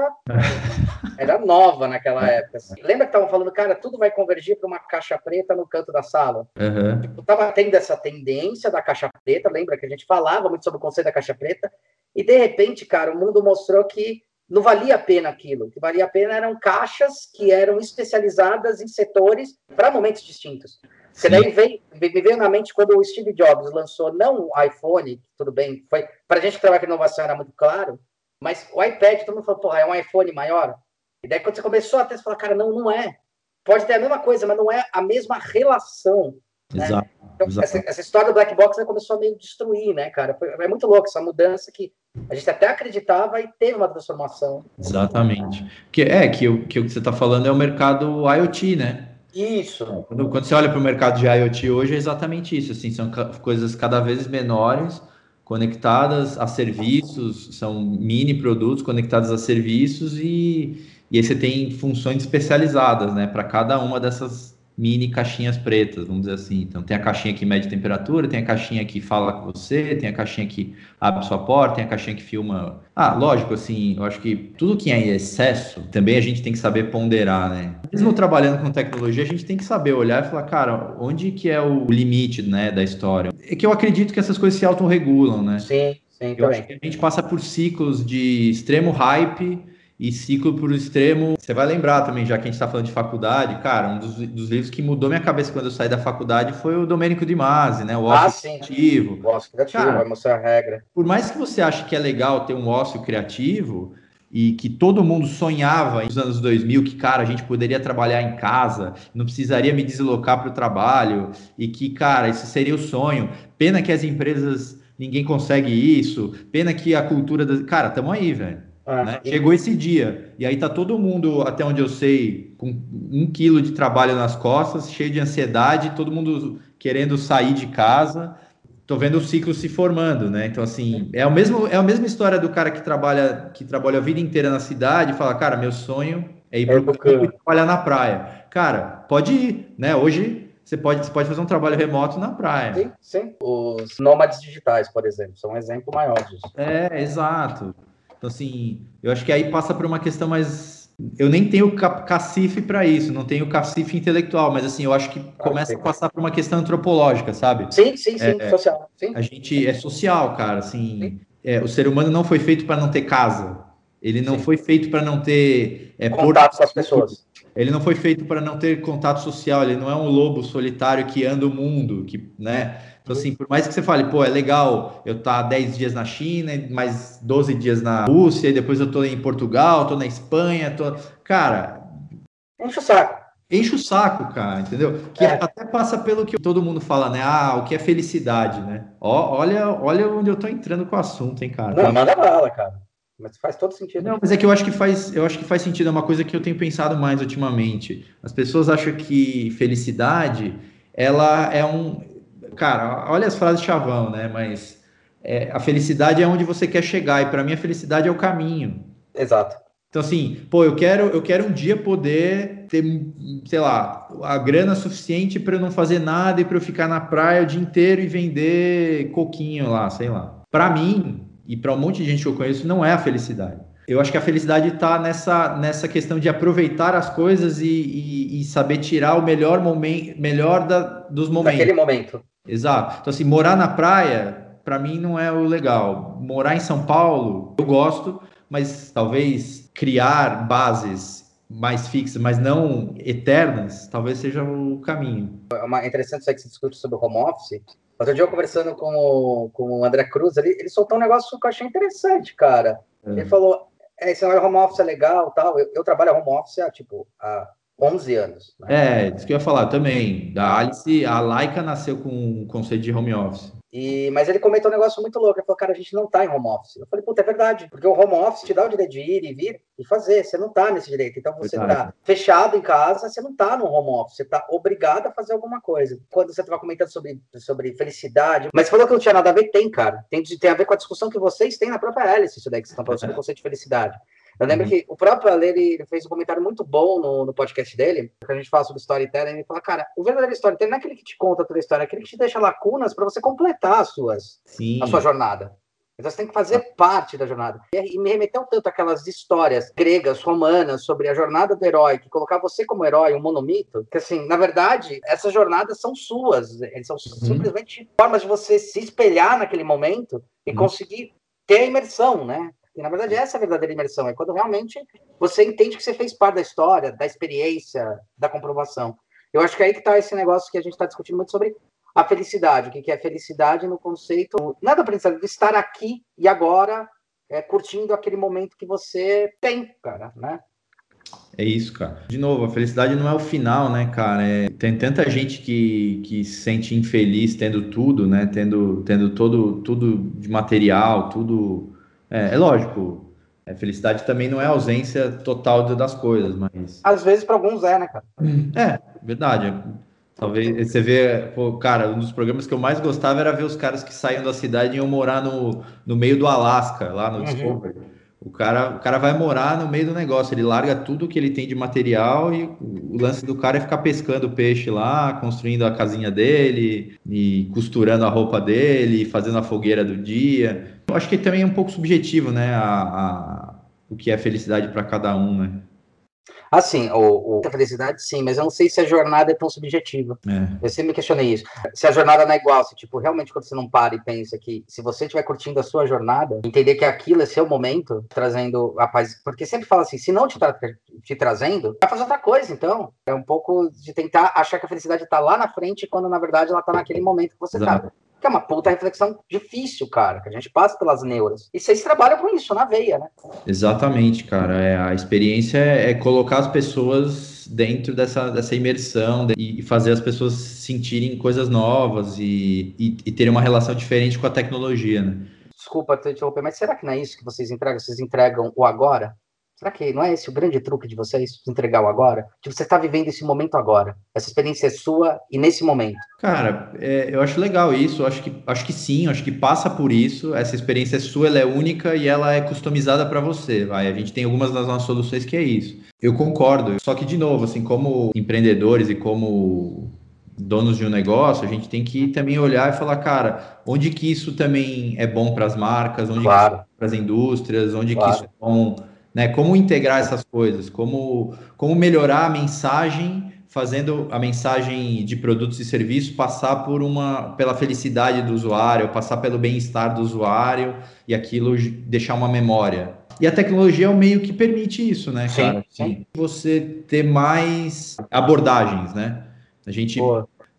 Era nova naquela época. Assim. Lembra que estavam falando, cara, tudo vai convergir para uma caixa preta no canto da sala? Uhum. Tipo, tava tendo essa tendência da caixa preta, lembra que a gente falava muito sobre o conceito da caixa preta, e de repente, cara, o mundo mostrou que não valia a pena aquilo. O que valia a pena eram caixas que eram especializadas em setores para momentos distintos. Porque daí veio, me veio na mente quando o Steve Jobs lançou não o iPhone, tudo bem, foi para a gente que trabalha com inovação era muito claro, mas o iPad, todo mundo falou, porra, é um iPhone maior? E daí quando você começou a ter, você fala, cara, não, não é. Pode ter a mesma coisa, mas não é a mesma relação. Né? Exato. Então, exato. Essa, essa, história do Black Box né, começou a meio destruir, né, cara? Foi, é muito louco essa mudança que a gente até acreditava e teve uma transformação. Exatamente. Que é que, o que você está falando é o mercado IoT, né? Isso. Quando, quando você olha para o mercado de IoT hoje, é exatamente isso. Assim, são coisas cada vez menores, conectadas a serviços, são mini produtos conectados a serviços e, e aí você tem funções especializadas, né, para cada uma dessas mini caixinhas pretas, vamos dizer assim. Então tem a caixinha que mede temperatura, tem a caixinha que fala com você, tem a caixinha que abre sua porta, tem a caixinha que filma. Ah, lógico, assim, eu acho que tudo que é em excesso, também a gente tem que saber ponderar, né? Mesmo trabalhando com tecnologia, a gente tem que saber olhar e falar, cara, onde que é o limite, né, da história? É que eu acredito que essas coisas se autorregulam, né? Sim, sim, eu acho que a gente passa por ciclos de extremo hype e ciclo por extremo. Você vai lembrar também, já que a gente está falando de faculdade, cara, um dos, dos, livros que mudou minha cabeça quando eu saí da faculdade foi o Domênico de Masi, né? O ócio ah, criativo. O ócio criativo, cara, vai mostrar a regra. Por mais que você ache que é legal ter um ócio criativo, e que todo mundo sonhava nos anos 2000 que, cara, a gente poderia trabalhar em casa, não precisaria me deslocar para o trabalho e que, cara, isso seria o sonho. Pena que as empresas, ninguém consegue isso, pena que a cultura. Das... Cara, estamos aí, velho. É, né? Chegou esse dia, e aí tá todo mundo, até onde eu sei, com um quilo de trabalho nas costas, cheio de ansiedade, todo mundo querendo sair de casa tô vendo o ciclo se formando, né? Então, assim, é, o mesmo, é a mesma história do cara que trabalha, que trabalha a vida inteira na cidade e fala, cara, meu sonho é ir para o campo e trabalhar na praia. Cara, pode ir, né? Hoje você pode, você pode fazer um trabalho remoto na praia. Sim, sim. Os nômades digitais, por exemplo, são um exemplo maior disso. É, exato. Então, assim, eu acho que aí passa por uma questão mais eu nem tenho cacife para isso, não tenho cacife intelectual, mas assim, eu acho que ah, começa a passar por uma questão antropológica, sabe? Sim, sim, sim, é, social. Sim. A gente é social, cara, assim, é, o ser humano não foi feito para não ter casa. Ele não sim. foi feito para não ter é, contato com as pessoas. Ele não foi feito para não ter contato social, ele não é um lobo solitário que anda o mundo, que, né? Então, assim, por mais que você fale, pô, é legal eu estar tá 10 dias na China, mais 12 dias na Rússia, e depois eu tô em Portugal, tô na Espanha, tô. Cara. Enche o saco. Enche o saco, cara, entendeu? Que é. até passa pelo que todo mundo fala, né? Ah, o que é felicidade, né? Ó, olha, olha onde eu tô entrando com o assunto, hein, cara. Não, manda bala, cara. Mas faz todo sentido. Não, mas é que eu acho que faz, eu acho que faz sentido, é uma coisa que eu tenho pensado mais ultimamente. As pessoas acham que felicidade, ela é um cara, olha as frases chavão, né? Mas é, a felicidade é onde você quer chegar, e para mim a felicidade é o caminho. Exato. Então, assim, pô, eu quero, eu quero um dia poder ter, sei lá, a grana suficiente para eu não fazer nada e para eu ficar na praia o dia inteiro e vender coquinho lá, sei lá. Para mim, e para um monte de gente que eu conheço, não é a felicidade. Eu acho que a felicidade está nessa, nessa questão de aproveitar as coisas e, e, e saber tirar o melhor momento, melhor da, dos momentos. Naquele momento. Exato. Então, assim, morar na praia, para mim, não é o legal. Morar em São Paulo, eu gosto, mas talvez criar bases mais fixas, mas não eternas, talvez seja o caminho. É uma, interessante isso aí que você discute sobre o home office. Outro dia eu conversando com o, com o André Cruz, ele, ele soltou um negócio que eu achei interessante, cara. É. Ele falou, é, esse home office é legal, tal. Eu, eu trabalho home office há, tipo, há 11 anos. Né? É, isso que eu ia falar também. Da Alice, a Laika nasceu com o conceito de home office. E, mas ele comentou um negócio muito louco. Ele falou, cara, a gente não tá em home office. Eu falei, puta, é verdade. Porque o home office te dá o direito de ir e vir e fazer. Você não tá nesse direito. Então você verdade. tá fechado em casa, você não tá no home office. Você tá obrigado a fazer alguma coisa. Quando você tava comentando sobre, sobre felicidade, mas falou que não tinha nada a ver, tem, cara. Tem, tem a ver com a discussão que vocês têm na própria Alice, isso daí que vocês estão falando sobre o conceito de felicidade. Eu lembro uhum. que o próprio Ale, ele, fez um comentário muito bom no, no podcast dele, que a gente fala sobre storytelling, ele fala, cara, o verdadeiro storytelling não é aquele que te conta toda a história, é aquele que te deixa lacunas para você completar as suas, Sim. a sua jornada. Então você tem que fazer parte da jornada. E me remeteu tanto aquelas histórias gregas, romanas, sobre a jornada do herói, que colocar você como herói, um monomito, que assim, na verdade, essas jornadas são suas. Eles são uhum. simplesmente formas de você se espelhar naquele momento e uhum. conseguir ter a imersão, né? E, na verdade, essa é a verdadeira imersão. É quando realmente você entende que você fez parte da história, da experiência, da comprovação. Eu acho que é aí que está esse negócio que a gente está discutindo muito sobre a felicidade. O que é felicidade no conceito, nada aprendizado, de estar aqui e agora, é, curtindo aquele momento que você tem, cara, né? É isso, cara. De novo, a felicidade não é o final, né, cara? É, tem tanta gente que, que se sente infeliz tendo tudo, né? Tendo, tendo todo, tudo de material, tudo é, é lógico, a felicidade também não é ausência total das coisas, mas. Às vezes, para alguns é, né, cara? É, verdade. Talvez você vê, pô, cara, um dos programas que eu mais gostava era ver os caras que saíam da cidade e iam morar no, no meio do Alasca, lá no uhum. Discovery. O cara, o cara vai morar no meio do negócio, ele larga tudo que ele tem de material e o lance do cara é ficar pescando peixe lá, construindo a casinha dele e costurando a roupa dele, fazendo a fogueira do dia. Eu acho que também é um pouco subjetivo, né? A, a o que é felicidade para cada um, né? Assim, o, o, a felicidade sim, mas eu não sei se a jornada é tão subjetiva. É. Eu sempre me questionei isso. Se a jornada não é igual, se tipo, realmente quando você não para e pensa que se você estiver curtindo a sua jornada, entender que aquilo é seu momento, trazendo a paz. Porque sempre fala assim, se não te, tra te trazendo, vai fazer outra coisa, então. É um pouco de tentar achar que a felicidade está lá na frente, quando na verdade ela está naquele momento que você está que é uma puta reflexão difícil, cara, que a gente passa pelas neuras. E vocês trabalham com isso na veia, né? Exatamente, cara. É, a experiência é, é colocar as pessoas dentro dessa, dessa imersão e fazer as pessoas sentirem coisas novas e, e, e terem uma relação diferente com a tecnologia, né? Desculpa te interromper, mas será que não é isso que vocês entregam? Vocês entregam o agora? Será que não é esse o grande truque de vocês, entregar o agora? Tipo, você está vivendo esse momento agora. Essa experiência é sua e nesse momento. Cara, é, eu acho legal isso. Acho que, acho que sim, acho que passa por isso. Essa experiência é sua, ela é única e ela é customizada para você. Vai, a gente tem algumas das nossas soluções que é isso. Eu concordo. Só que, de novo, assim, como empreendedores e como donos de um negócio, a gente tem que também olhar e falar, cara, onde que isso também é bom para as marcas, onde claro. que isso é para as indústrias, onde claro. que isso é bom né? Como integrar essas coisas, como, como melhorar a mensagem, fazendo a mensagem de produtos e serviços passar por uma pela felicidade do usuário, passar pelo bem-estar do usuário e aquilo deixar uma memória. E a tecnologia é o meio que permite isso, né, cara? Sim, sim. Você ter mais abordagens, né? A gente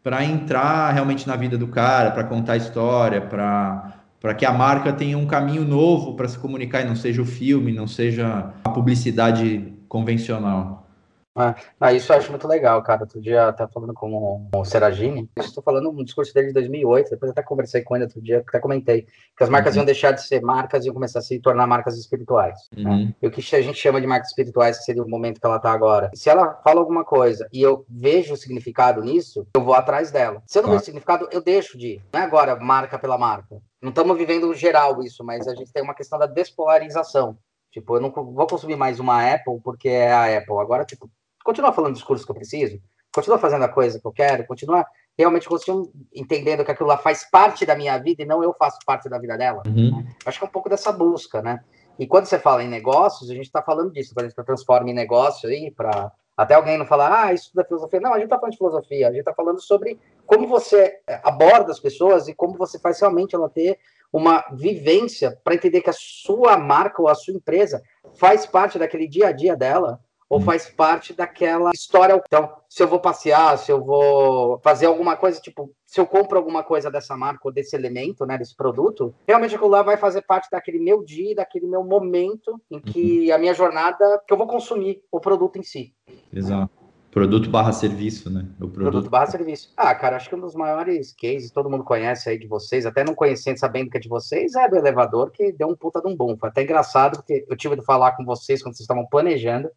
para entrar realmente na vida do cara, para contar história, para para que a marca tenha um caminho novo para se comunicar e não seja o filme, não seja a publicidade convencional. Ah, ah, isso eu acho muito legal, cara. Outro dia até falando com o Seragini, estou falando um discurso dele de 2008, depois até conversei com ele outro dia, até comentei, que as marcas uhum. iam deixar de ser marcas e iam começar a se tornar marcas espirituais. Né? Uhum. Né? E o que a gente chama de marcas espirituais, que seria o momento que ela está agora. Se ela fala alguma coisa e eu vejo o significado nisso, eu vou atrás dela. Se eu não vejo significado, eu deixo de ir. Não é agora marca pela marca. Não estamos vivendo geral isso, mas a gente tem uma questão da despolarização. Tipo, eu não vou consumir mais uma Apple porque é a Apple. Agora, tipo, continua falando o discurso que eu preciso, continua fazendo a coisa que eu quero, continua realmente continuo entendendo que aquilo lá faz parte da minha vida e não eu faço parte da vida dela. Uhum. Né? Acho que é um pouco dessa busca, né? E quando você fala em negócios, a gente está falando disso, quando a gente transforma em negócio aí, para até alguém não falar, ah, isso é filosofia. Não, a gente está falando de filosofia, a gente está falando sobre como você é, aborda as pessoas e como você faz realmente ela ter uma vivência para entender que a sua marca ou a sua empresa faz parte daquele dia a dia dela ou faz parte daquela história. Então, se eu vou passear, se eu vou fazer alguma coisa, tipo, se eu compro alguma coisa dessa marca ou desse elemento, né, desse produto, realmente aquilo lá vai fazer parte daquele meu dia, daquele meu momento em que uhum. a minha jornada, que eu vou consumir o produto em si. Exato. Produto barra serviço, né? O produto... produto barra serviço. Ah, cara, acho que um dos maiores cases, todo mundo conhece aí de vocês, até não conhecendo, sabendo que é de vocês, é do elevador, que deu um puta de um boom. Foi até engraçado, porque eu tive de falar com vocês quando vocês estavam planejando,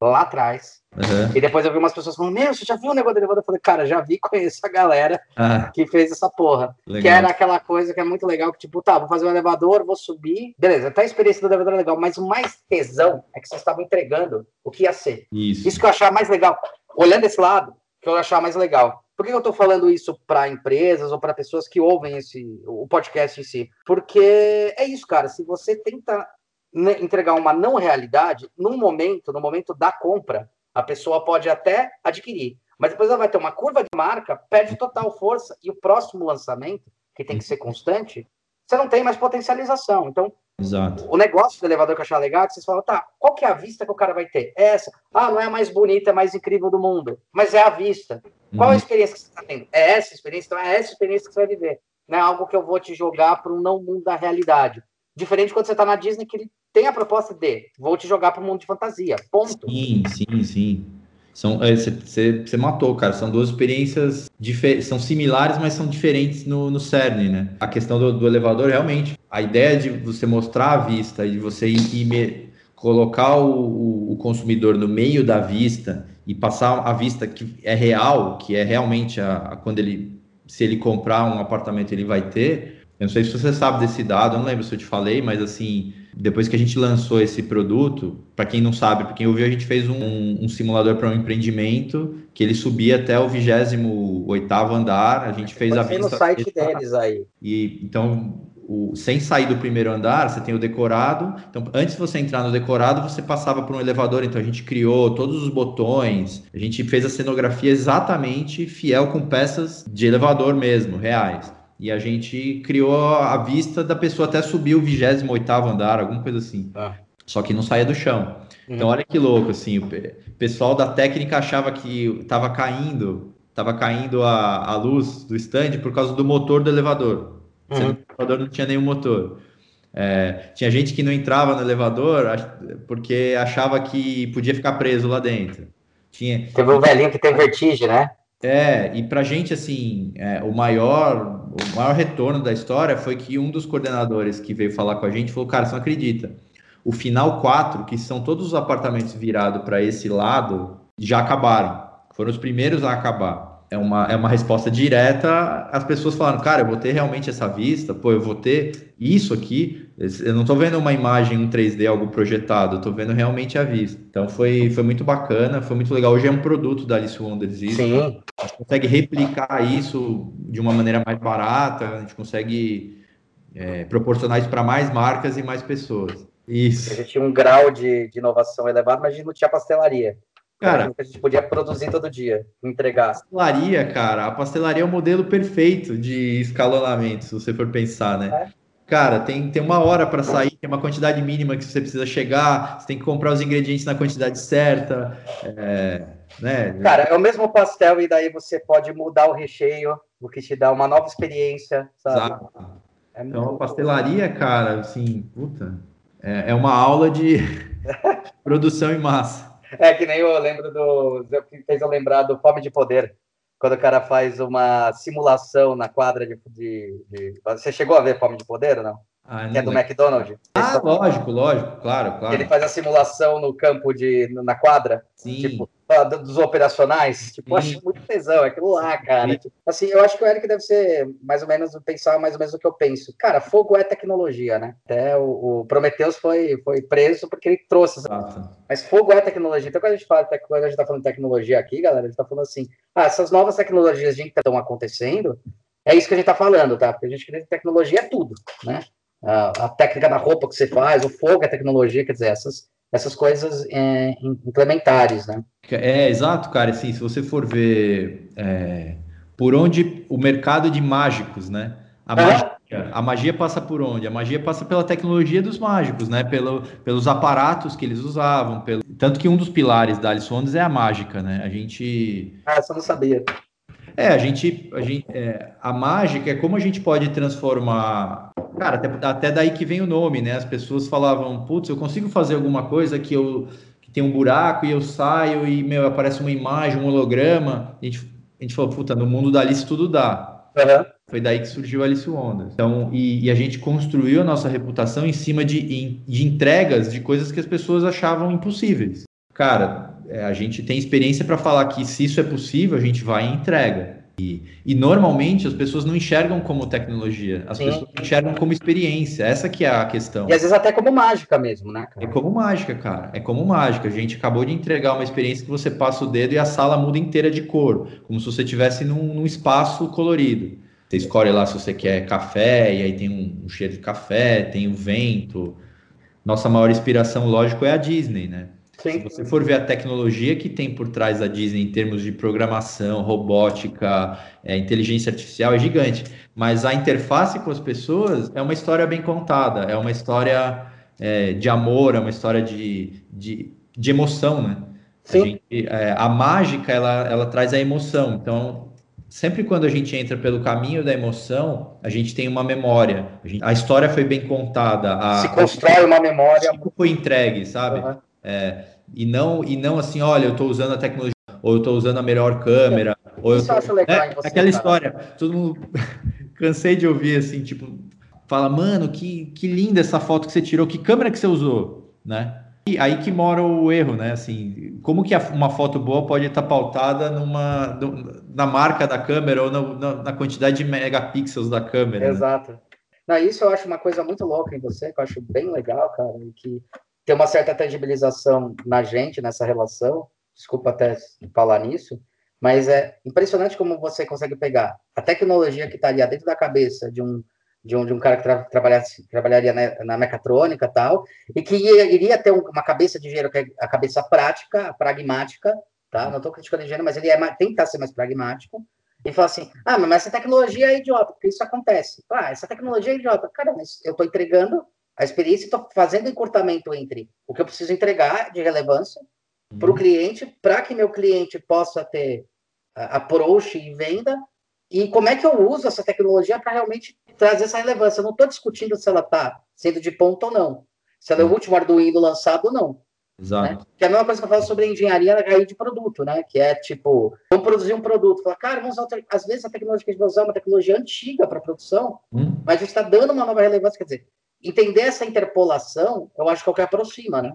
lá atrás. Uhum. E depois eu vi umas pessoas falando, meu, você já viu o negócio do elevador? Eu falei, cara, já vi, conheço a galera ah. que fez essa porra. Legal. Que era aquela coisa que é muito legal, que tipo, tá, vou fazer um elevador, vou subir. Beleza, até a experiência do elevador é legal, mas o mais tesão é que vocês estavam entregando o que ia ser. Isso. Isso que eu achava mais legal. Olhando esse lado, que eu achava mais legal. Por que eu estou falando isso para empresas ou para pessoas que ouvem esse, o podcast em si? Porque é isso, cara. Se você tenta entregar uma não realidade, num momento, no momento da compra, a pessoa pode até adquirir, mas depois ela vai ter uma curva de marca, perde total força e o próximo lançamento, que tem que ser constante, você não tem mais potencialização. Então, Exato. o negócio do elevador que eu achar legal, é que vocês falam, tá, qual que é a vista que o cara vai ter? É essa. Ah, não é a mais bonita, é a mais incrível do mundo, mas é a vista. Qual uhum. a experiência que você está tendo? É essa experiência, então é essa experiência que você vai viver. Não é algo que eu vou te jogar para um não mundo da realidade. Diferente quando você está na Disney, que ele tem a proposta de vou te jogar para o mundo de fantasia. Ponto. Sim, sim, sim. Você é, matou, cara. São duas experiências são similares, mas são diferentes no, no CERN, né? A questão do, do, elevador, realmente, a ideia de você mostrar a vista e de você ir, colocar o, o, consumidor no meio da vista e passar a vista que é real, que é realmente a, a quando ele se ele comprar um apartamento ele vai ter, eu não sei se você sabe desse dado, eu não lembro se eu te falei, mas assim, depois que a gente lançou esse produto, para quem não sabe, para quem ouviu, a gente fez um, um simulador para um empreendimento que ele subia até o 28 andar. A gente fez Pode a vista. no site deles aí. E então o, sem sair do primeiro andar, você tem o decorado. Então, antes de você entrar no decorado, você passava por um elevador. Então, a gente criou todos os botões, a gente fez a cenografia exatamente fiel com peças de elevador mesmo, reais. E a gente criou a vista da pessoa até subir o 28 andar, alguma coisa assim. Ah. Só que não saía do chão. Uhum. Então, olha que louco, assim, o pessoal da técnica achava que estava caindo, estava caindo a, a luz do stand por causa do motor do elevador. Uhum. O elevador não tinha nenhum motor. É, tinha gente que não entrava no elevador porque achava que podia ficar preso lá dentro. Tinha... Teve um velhinho que tem vertigem, né? É, e pra gente, assim, é, o maior o maior retorno da história foi que um dos coordenadores que veio falar com a gente falou, cara, você não acredita, o final 4, que são todos os apartamentos virados para esse lado, já acabaram. Foram os primeiros a acabar. É uma, é uma resposta direta. As pessoas falaram, cara, eu vou ter realmente essa vista, pô, eu vou ter isso aqui. Eu não estou vendo uma imagem em um 3D, algo projetado, eu estou vendo realmente a vista. Então foi, foi muito bacana, foi muito legal. Hoje é um produto da Alice Wonders isso. Sim. A gente consegue replicar isso de uma maneira mais barata, a gente consegue é, proporcionar isso para mais marcas e mais pessoas. Isso. A gente tinha um grau de, de inovação elevado, mas a gente não tinha pastelaria. Cara, a gente podia produzir todo dia, entregar. Pastelaria, cara, a pastelaria é o modelo perfeito de escalonamento, se você for pensar, né? É. Cara, tem, tem uma hora para sair, tem uma quantidade mínima que você precisa chegar, você tem que comprar os ingredientes na quantidade certa, é, né? Cara, é o mesmo pastel e daí você pode mudar o recheio, o que te dá uma nova experiência, sabe? Exato. É então, a pastelaria, cara, assim, puta, é, é uma aula de produção em massa. É que nem eu lembro do. que fez eu lembrar do Fome de Poder, quando o cara faz uma simulação na quadra de. de, de... Você chegou a ver Fome de Poder ou não? Ah, que é do McDonald's. Ah, lógico, lógico, claro, claro. Ele faz a simulação no campo de. na quadra. Sim. Tipo, dos operacionais, tipo, acho muito tesão, aquilo lá, cara. Tipo, assim, eu acho que o Eric deve ser mais ou menos, pensar mais ou menos o que eu penso. Cara, fogo é tecnologia, né? Até o, o Prometheus foi, foi preso porque ele trouxe essa... Mas fogo é tecnologia. Então, quando a gente fala, quando a gente tá falando de tecnologia aqui, galera, a gente tá falando assim, ah, essas novas tecnologias que estão acontecendo, é isso que a gente tá falando, tá? Porque a gente acredita que tecnologia é tudo, né? A, a técnica da roupa que você faz, o fogo é tecnologia, quer dizer, essas essas coisas é, implementares, né? É, exato, cara. Assim, se você for ver é, por onde o mercado de mágicos, né? A, é. magia, a magia passa por onde? A magia passa pela tecnologia dos mágicos, né? Pelo, pelos aparatos que eles usavam. Pelo... Tanto que um dos pilares da Alice Wonders é a mágica, né? A gente... Ah, só não sabia. É, a gente, a gente, é, a mágica é como a gente pode transformar, cara, até, até daí que vem o nome, né? As pessoas falavam, putz, eu consigo fazer alguma coisa que eu que tem um buraco e eu saio e meu aparece uma imagem, um holograma. A gente, a gente falou, puta, no mundo da Alice tudo dá. Uhum. Foi daí que surgiu a Alice Wonders. Então, e, e, a gente construiu a nossa reputação em cima de, de entregas de coisas que as pessoas achavam impossíveis. Cara, é, a gente tem experiência para falar que se isso é possível, a gente vai e entrega. E, e normalmente as pessoas não enxergam como tecnologia, as Sim. pessoas enxergam como experiência. Essa que é a questão. E às vezes até como mágica mesmo, né? Cara? É como mágica, cara. É como mágica. A gente acabou de entregar uma experiência que você passa o dedo e a sala muda inteira de cor, como se você estivesse num, num espaço colorido. Você escolhe lá se você quer café, e aí tem um, um cheiro de café, tem o vento. Nossa maior inspiração, lógico, é a Disney, né? Sim. Se você for ver a tecnologia que tem por trás da Disney em termos de programação, robótica, é, inteligência artificial é gigante. Mas a interface com as pessoas é uma história bem contada, é uma história é, de amor, é uma história de, de, de emoção, né? Sim. A, gente, é, a mágica, ela, ela traz a emoção. Então, sempre quando a gente entra pelo caminho da emoção, a gente tem uma memória. A, gente, a história foi bem contada. A, Se constrói uma memória. Foi entregue, sabe? Uhum. É, e não e não assim, olha, eu estou usando a tecnologia, ou eu estou usando a melhor câmera, ou eu tô, acho legal né? você, aquela cara. história, todo mundo cansei de ouvir assim, tipo, fala, mano, que, que linda essa foto que você tirou, que câmera que você usou, né? E aí que mora o erro, né? Assim, como que uma foto boa pode estar pautada numa na marca da câmera ou na, na quantidade de megapixels da câmera? Né? Exato. Né? Não, isso eu acho uma coisa muito louca em você, que eu acho bem legal, cara, e que tem uma certa tangibilização na gente, nessa relação. Desculpa até falar nisso, mas é impressionante como você consegue pegar a tecnologia que está ali dentro da cabeça de um, de um, de um cara que tra trabalhasse, trabalharia na, na mecatrônica e tal, e que ia, iria ter um, uma cabeça de engenheiro, que é a cabeça prática, pragmática, tá? Não estou criticando engenheiro, mas ele é, tentar ser mais pragmático, e falar assim, ah, mas essa tecnologia é idiota, porque isso acontece. Ah, essa tecnologia é idiota. Cara, mas eu estou entregando a experiência, estou fazendo encurtamento entre o que eu preciso entregar de relevância uhum. para o cliente, para que meu cliente possa ter approach e venda, e como é que eu uso essa tecnologia para realmente trazer essa relevância. Eu não estou discutindo se ela está sendo de ponta ou não, se ela é o último Arduino lançado ou não. Exato. Né? Que é a mesma coisa que eu falo sobre engenharia aí de produto, né? Que é tipo, vamos produzir um produto. Fala, cara, vamos usar, às vezes a tecnologia que a gente vai usar é uma tecnologia antiga para produção, hum. mas a gente está dando uma nova relevância. Quer dizer, entender essa interpolação, eu acho que é o que aproxima, né?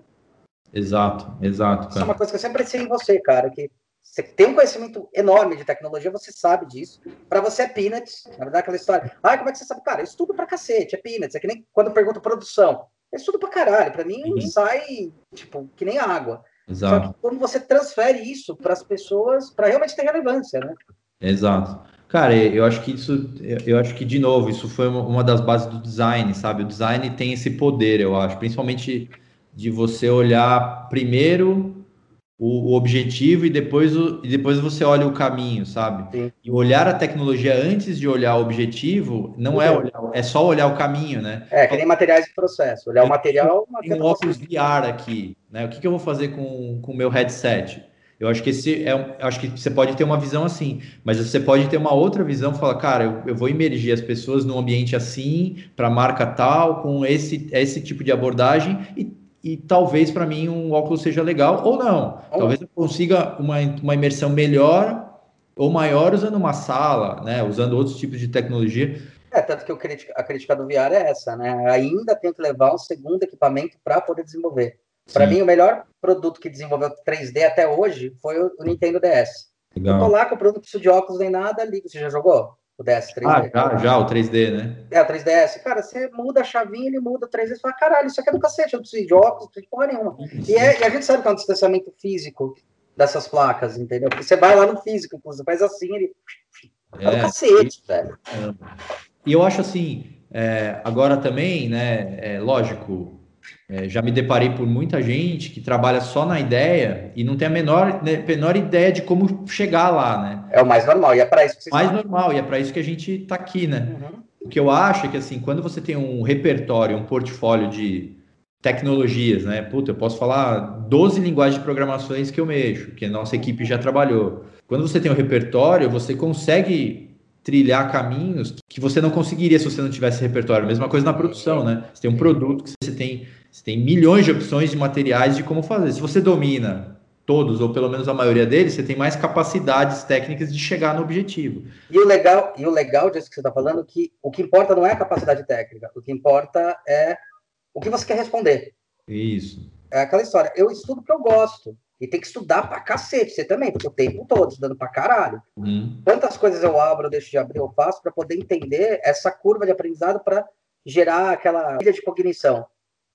Exato, exato. Cara. Isso é uma coisa que eu sempre pensei em você, cara, que você tem um conhecimento enorme de tecnologia, você sabe disso. Para você é peanuts, na verdade, aquela história. Ah, como é que você sabe? Cara, eu estudo pra cacete, é peanuts. É que nem quando pergunto produção. Eu estudo pra caralho. Pra mim, uhum. sai, tipo, que nem água. Exato. Só que quando você transfere isso para as pessoas, para realmente ter relevância, né? Exato. Cara, eu acho que isso, eu acho que, de novo, isso foi uma das bases do design, sabe? O design tem esse poder, eu acho, principalmente de você olhar primeiro o, objetivo e depois, o, e depois você olha o caminho, sabe? Sim. E olhar a tecnologia antes de olhar o objetivo não é olhar, é só olhar o caminho, né? É, que nem materiais de processo. Olhar o material. Tem um óculos VR aqui, né? O que, que eu vou fazer com o meu headset? Eu acho que esse é, acho que você pode ter uma visão assim, mas você pode ter uma outra visão, falar, cara, eu, eu vou imergir as pessoas num ambiente assim, para marca tal, com esse esse tipo de abordagem e e talvez para mim um óculos seja legal ou não. Talvez eu consiga uma, uma imersão melhor ou maior usando uma sala, né? Usando outros tipos de tecnologia. É, tanto que eu critica, a crítica do VR é essa, né? Ainda tem que levar um segundo equipamento para poder desenvolver. Para mim, o melhor produto que desenvolveu 3D até hoje foi o, Nintendo DS. Legal. Eu tô lá com o produto, preciso de óculos nem nada, ligo. Você já jogou? O DS 3D. Ah, já, já, o 3D, né? É, o 3DS. Cara, você muda a chavinha, ele muda o 3D, você fala, caralho, isso aqui é do cacete, eu não preciso de óculos, não preciso de porra nenhuma. E, é, e, a gente sabe que é um distanciamento físico dessas placas, entendeu? Porque você vai lá no físico, você faz assim, ele... É, é do cacete, velho. E eu acho assim, é, agora também, né, é lógico, é, já me deparei por muita gente que trabalha só na ideia e não tem a menor, né, menor ideia de como chegar lá, né? É o mais normal, e é para isso que vocês Mais normal, e é para isso que a gente está aqui, né? Uhum. O que eu acho é que, assim, quando você tem um repertório, um portfólio de tecnologias, né? Puta, eu posso falar 12 linguagens de programações que eu mexo, que a nossa equipe já trabalhou. Quando você tem um repertório, você consegue trilhar caminhos que você não conseguiria se você não tivesse repertório. Mesma coisa na produção, né? Você tem um produto que você tem você tem milhões de opções de materiais de como fazer. Se você domina todos, ou pelo menos a maioria deles, você tem mais capacidades técnicas de chegar no objetivo. E o legal, e o legal disso que você está falando, é que o que importa não é a capacidade técnica, o que importa é o que você quer responder. Isso. É aquela história, eu estudo porque eu gosto. E tem que estudar pra cacete, você também, porque o tempo todo, estudando pra caralho. Uhum. Quantas coisas eu abro, eu deixo de abrir, eu faço para poder entender essa curva de aprendizado para gerar aquela ilha de cognição.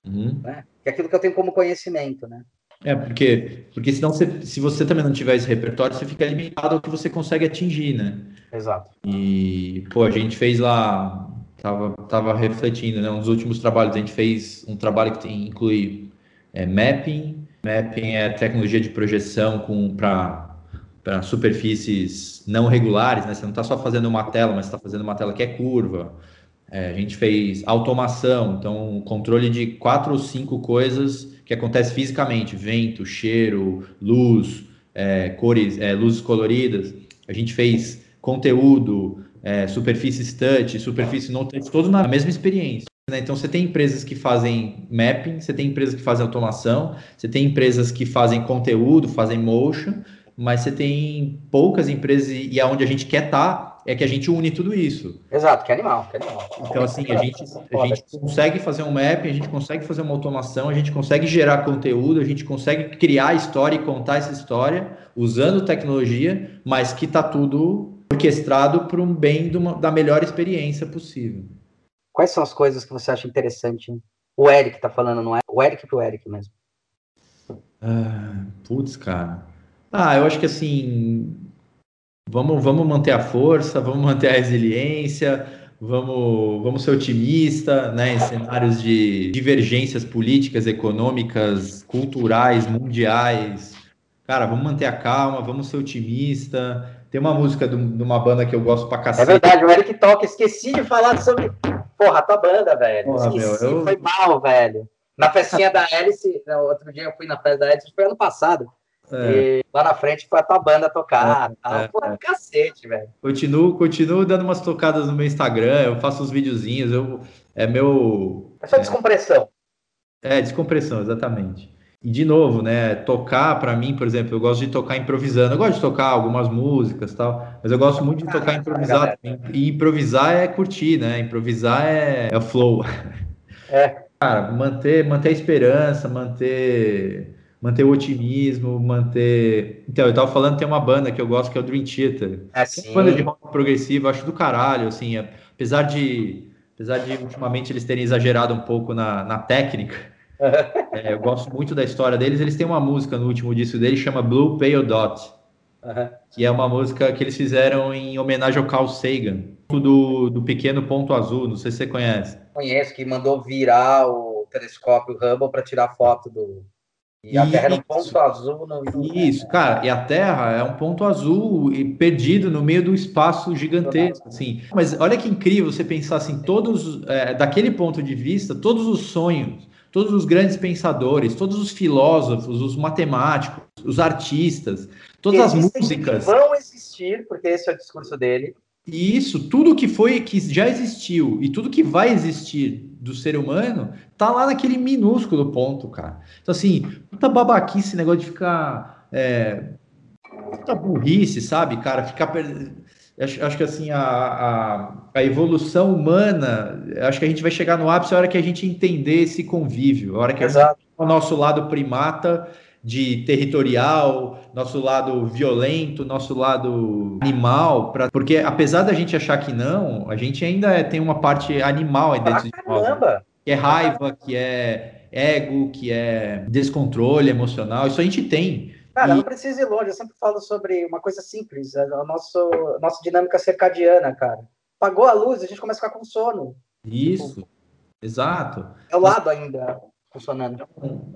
Uhum. Né? Que é aquilo que eu tenho como conhecimento, né? É, porque, porque senão você, se você também não tiver esse repertório, você fica limitado ao que você consegue atingir, né? Exato. E, pô, a gente fez lá, tava, tava refletindo, né? Um dos últimos trabalhos, a gente fez um trabalho que tem, inclui é, mapping. Mapping é tecnologia de projeção para superfícies não regulares, né? Você não está só fazendo uma tela, mas está fazendo uma tela que é curva. É, a gente fez automação, então controle de quatro ou cinco coisas que acontecem fisicamente: vento, cheiro, luz, é, cores, é, luzes coloridas. A gente fez conteúdo, é, superfícies touch, superfície não touch, na mesma experiência. Né? Então você tem empresas que fazem mapping, você tem empresas que fazem automação, você tem empresas que fazem conteúdo, fazem motion, mas você tem poucas empresas e aonde a gente quer estar tá, é que a gente une tudo isso. Exato, que animal, que animal. Então, assim, a gente, a gente consegue fazer um map, a gente consegue fazer uma automação, a gente consegue gerar conteúdo, a gente consegue criar história e contar essa história usando tecnologia, mas que está tudo orquestrado para um bem uma, da melhor experiência possível. Quais são as coisas que você acha interessante? O Eric está falando, não é? O Eric para o Eric mesmo. Ah, putz, cara. Ah, eu acho que assim, Vamos, vamos manter a força, vamos manter a resiliência, vamos, vamos ser otimista, né? Em cenários de divergências políticas, econômicas, culturais, mundiais. Cara, vamos manter a calma, vamos ser otimista. Tem uma música de uma banda que eu gosto pra cacete. É verdade, o Eric toca. Esqueci de falar sobre. Porra, tua banda, velho. Porra, Esqueci, meu, eu... foi mal, velho. Na festinha da Alice, outro dia eu fui na festa da Alice, foi ano passado. É. E lá na frente foi a tua banda tocar. É, tal. É, Porra, é. cacete, velho. Continuo, continuo dando umas tocadas no meu Instagram, eu faço uns videozinhos, eu, é meu. É só descompressão. É, descompressão, exatamente. E de novo, né, tocar para mim, por exemplo, eu gosto de tocar improvisando. Eu gosto de tocar algumas músicas, tal, mas eu gosto muito de tocar improvisar E improvisar é curtir, né? Improvisar é, é o flow. É. Cara, manter, manter a esperança, manter manter o otimismo, manter. Então, eu tava falando, tem uma banda que eu gosto que é o Dream Theater. É uma banda de rock progressivo, acho do caralho, assim, apesar de apesar de ultimamente eles terem exagerado um pouco na, na técnica. É, eu gosto muito da história deles. Eles têm uma música no último disco deles chama Blue Pale Dot, uhum. que é uma música que eles fizeram em homenagem ao Carl Sagan, do, do Pequeno Ponto Azul. Não sei se você conhece. Conheço, que mandou virar o telescópio Hubble para tirar foto do, e a Terra é um ponto azul. No... Isso, cara, e a Terra é um ponto azul e perdido no meio do espaço gigantesco, assim. Mas olha que incrível você pensar assim, todos, é, daquele ponto de vista, todos os sonhos, todos os grandes pensadores, todos os filósofos, os matemáticos, os artistas, todas as músicas. vão existir, porque esse é o discurso dele. E isso, tudo que foi, que já existiu e tudo que vai existir do ser humano, tá lá naquele minúsculo ponto, cara. Então, assim, puta babaquice esse negócio de ficar. É, puta burrice, sabe, cara? Ficar. Acho, acho que assim, a, a, a, evolução humana, acho que a gente vai chegar no ápice a hora que a gente entender esse convívio, a hora que Exato. a gente, o nosso lado primata de territorial, nosso lado violento, nosso lado animal, pra, porque apesar da gente achar que não, a gente ainda é, tem uma parte animal aí dentro de nós. Né? Que é raiva, que é ego, que é descontrole emocional, isso a gente tem. Cara, e... não precisa ir longe, eu sempre falo sobre uma coisa simples, a, nosso, a nossa dinâmica circadiana, cara. Apagou a luz, a gente começa a ficar com sono. Isso, tipo, exato. É o lado ainda funcionando.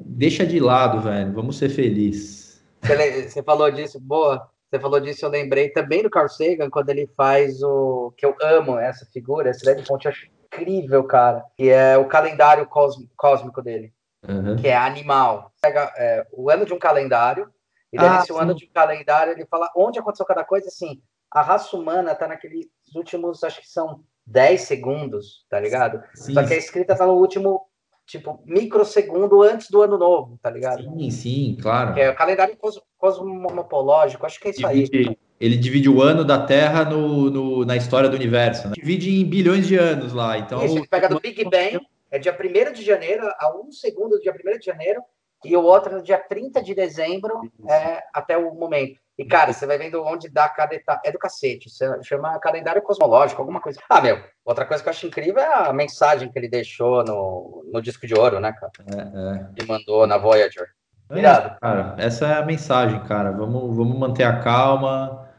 Deixa de lado, velho. Vamos ser felizes. Você, você falou disso, boa. Você falou disso, eu lembrei também do Carl Sagan, quando ele faz o. que eu amo essa figura, esse Led Ponte, eu acho incrível, cara. Que é o calendário cósmico dele. Uhum. Que é animal. Pega é, o ano de um calendário, e daí ah, nesse ano de um calendário ele fala onde aconteceu cada coisa, assim. A raça humana tá naqueles últimos, acho que são 10 segundos, tá ligado? Sim. Só que a escrita tá no último tipo, microsegundo antes do ano novo, tá ligado? Sim, sim, claro. É o calendário cos cosmopológico, acho que é isso divide, aí. Ele divide o ano da Terra no, no, na história do universo, né? Divide em bilhões de anos lá, então... Isso, ele pega do Big Bang, é dia 1 de janeiro, a um segundo do dia 1 de janeiro, e o outro no dia 30 de dezembro, é, até o momento. E, cara, você vai vendo onde dá cada etapa. É do cacete. Você chama calendário cosmológico, alguma coisa. Ah, meu, outra coisa que eu acho incrível é a mensagem que ele deixou no, no disco de ouro, né, cara? É, é. Que mandou na Voyager. É Irado. cara, essa é a mensagem, cara. Vamos, vamos manter a calma,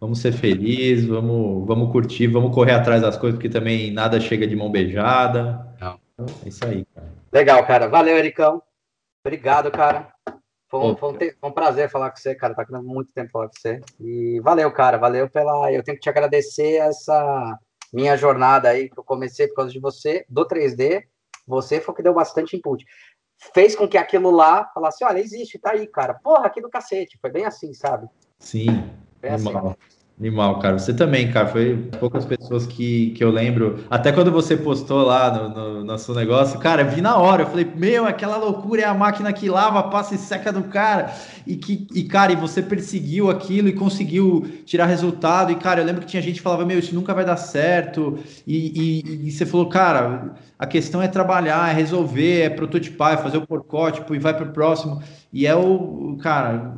vamos ser felizes, vamos, vamos curtir, vamos correr atrás das coisas, porque também nada chega de mão beijada. Não. É isso aí, cara. Legal, cara. Valeu, Ericão. Obrigado, cara. Foi um, foi, um, foi um, prazer falar com você, cara. Tá com muito tempo falar com você. E valeu, cara. Valeu pela. Eu tenho que te agradecer essa minha jornada aí, que eu comecei por causa de você, do 3D. Você foi o que deu bastante input. Fez com que aquilo lá falasse: olha, existe, tá aí, cara. Porra, aqui do cacete. Foi bem assim, sabe? Sim. Bem assim. Animal, cara. Você também, cara. Foi poucas pessoas que, que eu lembro. Até quando você postou lá no, no nosso negócio, cara, vi na hora. Eu falei, meu, aquela loucura é a máquina que lava, passa e seca do cara. E, que, e cara, e você perseguiu aquilo e conseguiu tirar resultado. E, cara, eu lembro que tinha gente que falava, meu, isso nunca vai dar certo. E, e, e você falou, cara, a questão é trabalhar, é resolver, é prototipar, é fazer o porcótipo e vai para o próximo. E é o, cara,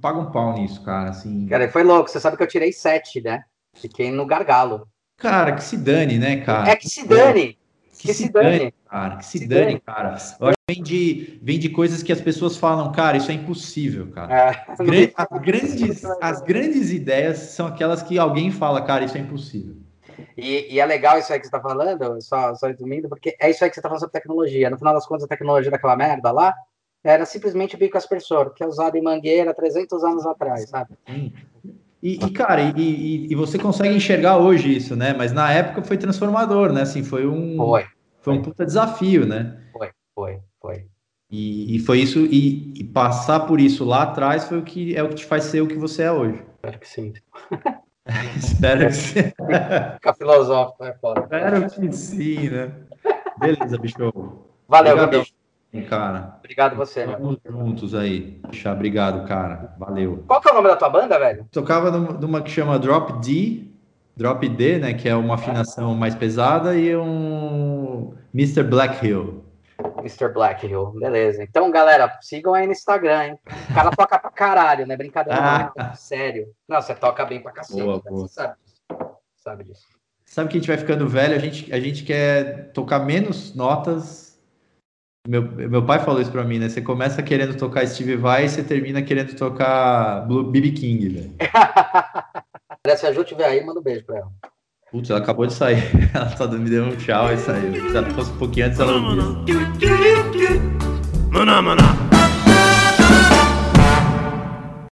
paga um pau nisso, cara, assim. Cara, foi louco. Você sabe que eu tirei sete, né? Fiquei no gargalo. Cara, que se dane, né, cara? É que se dane. Que, que se, se dane. dane. cara. Que se, se dane, dane, cara. Eu acho que vem de, vem de coisas que as pessoas falam, cara, isso é impossível, cara. É. As, grandes, as, grandes, as grandes ideias são aquelas que alguém fala, cara, isso é impossível. E, e, é legal isso aí que você está falando, só, só resumindo, porque é isso aí que você está falando sobre tecnologia. No final das contas, a tecnologia daquela merda lá era simplesmente bico aspersor, que é usado em mangueira 300 anos atrás, sabe? E, e cara, e, e, você consegue enxergar hoje isso, né? Mas na época foi transformador, né? Assim, foi um, foi, foi um puta desafio, né? Foi, foi, foi. E, e foi isso, e, passar por isso lá atrás foi o que é o que te faz ser o que você é hoje. Espero que sim. Espero que sim. Fica filosófico, é foda. Espero que sim, né? Beleza, bicho. Valeu, Obrigado, cara. Obrigado você, Estamos juntos aí. Obrigado, cara. Valeu. Qual que é o nome da tua banda, velho? Tocava numa que chama Drop D, Drop D, né? Que é uma afinação mais pesada, e um Mr. Black Hill. Mr. Black Hill, beleza. Então, galera, sigam aí no Instagram, hein? O cara toca pra caralho, né? Brincadeira, ah. não, sério. Não, você toca bem pra cacete, boa, boa. você sabe disso. Sabe disso. Sabe que a gente vai ficando velho, a gente, a gente quer tocar menos notas. Meu, meu pai falou isso pra mim, né? Você começa querendo tocar Steve Vai e você termina querendo tocar BB King, velho. Se a Ju tiver aí, manda um beijo pra ela. Putz, ela acabou de sair. Ela só me deu um tchau e saiu. Se ela fosse um pouquinho antes, ela ouvia.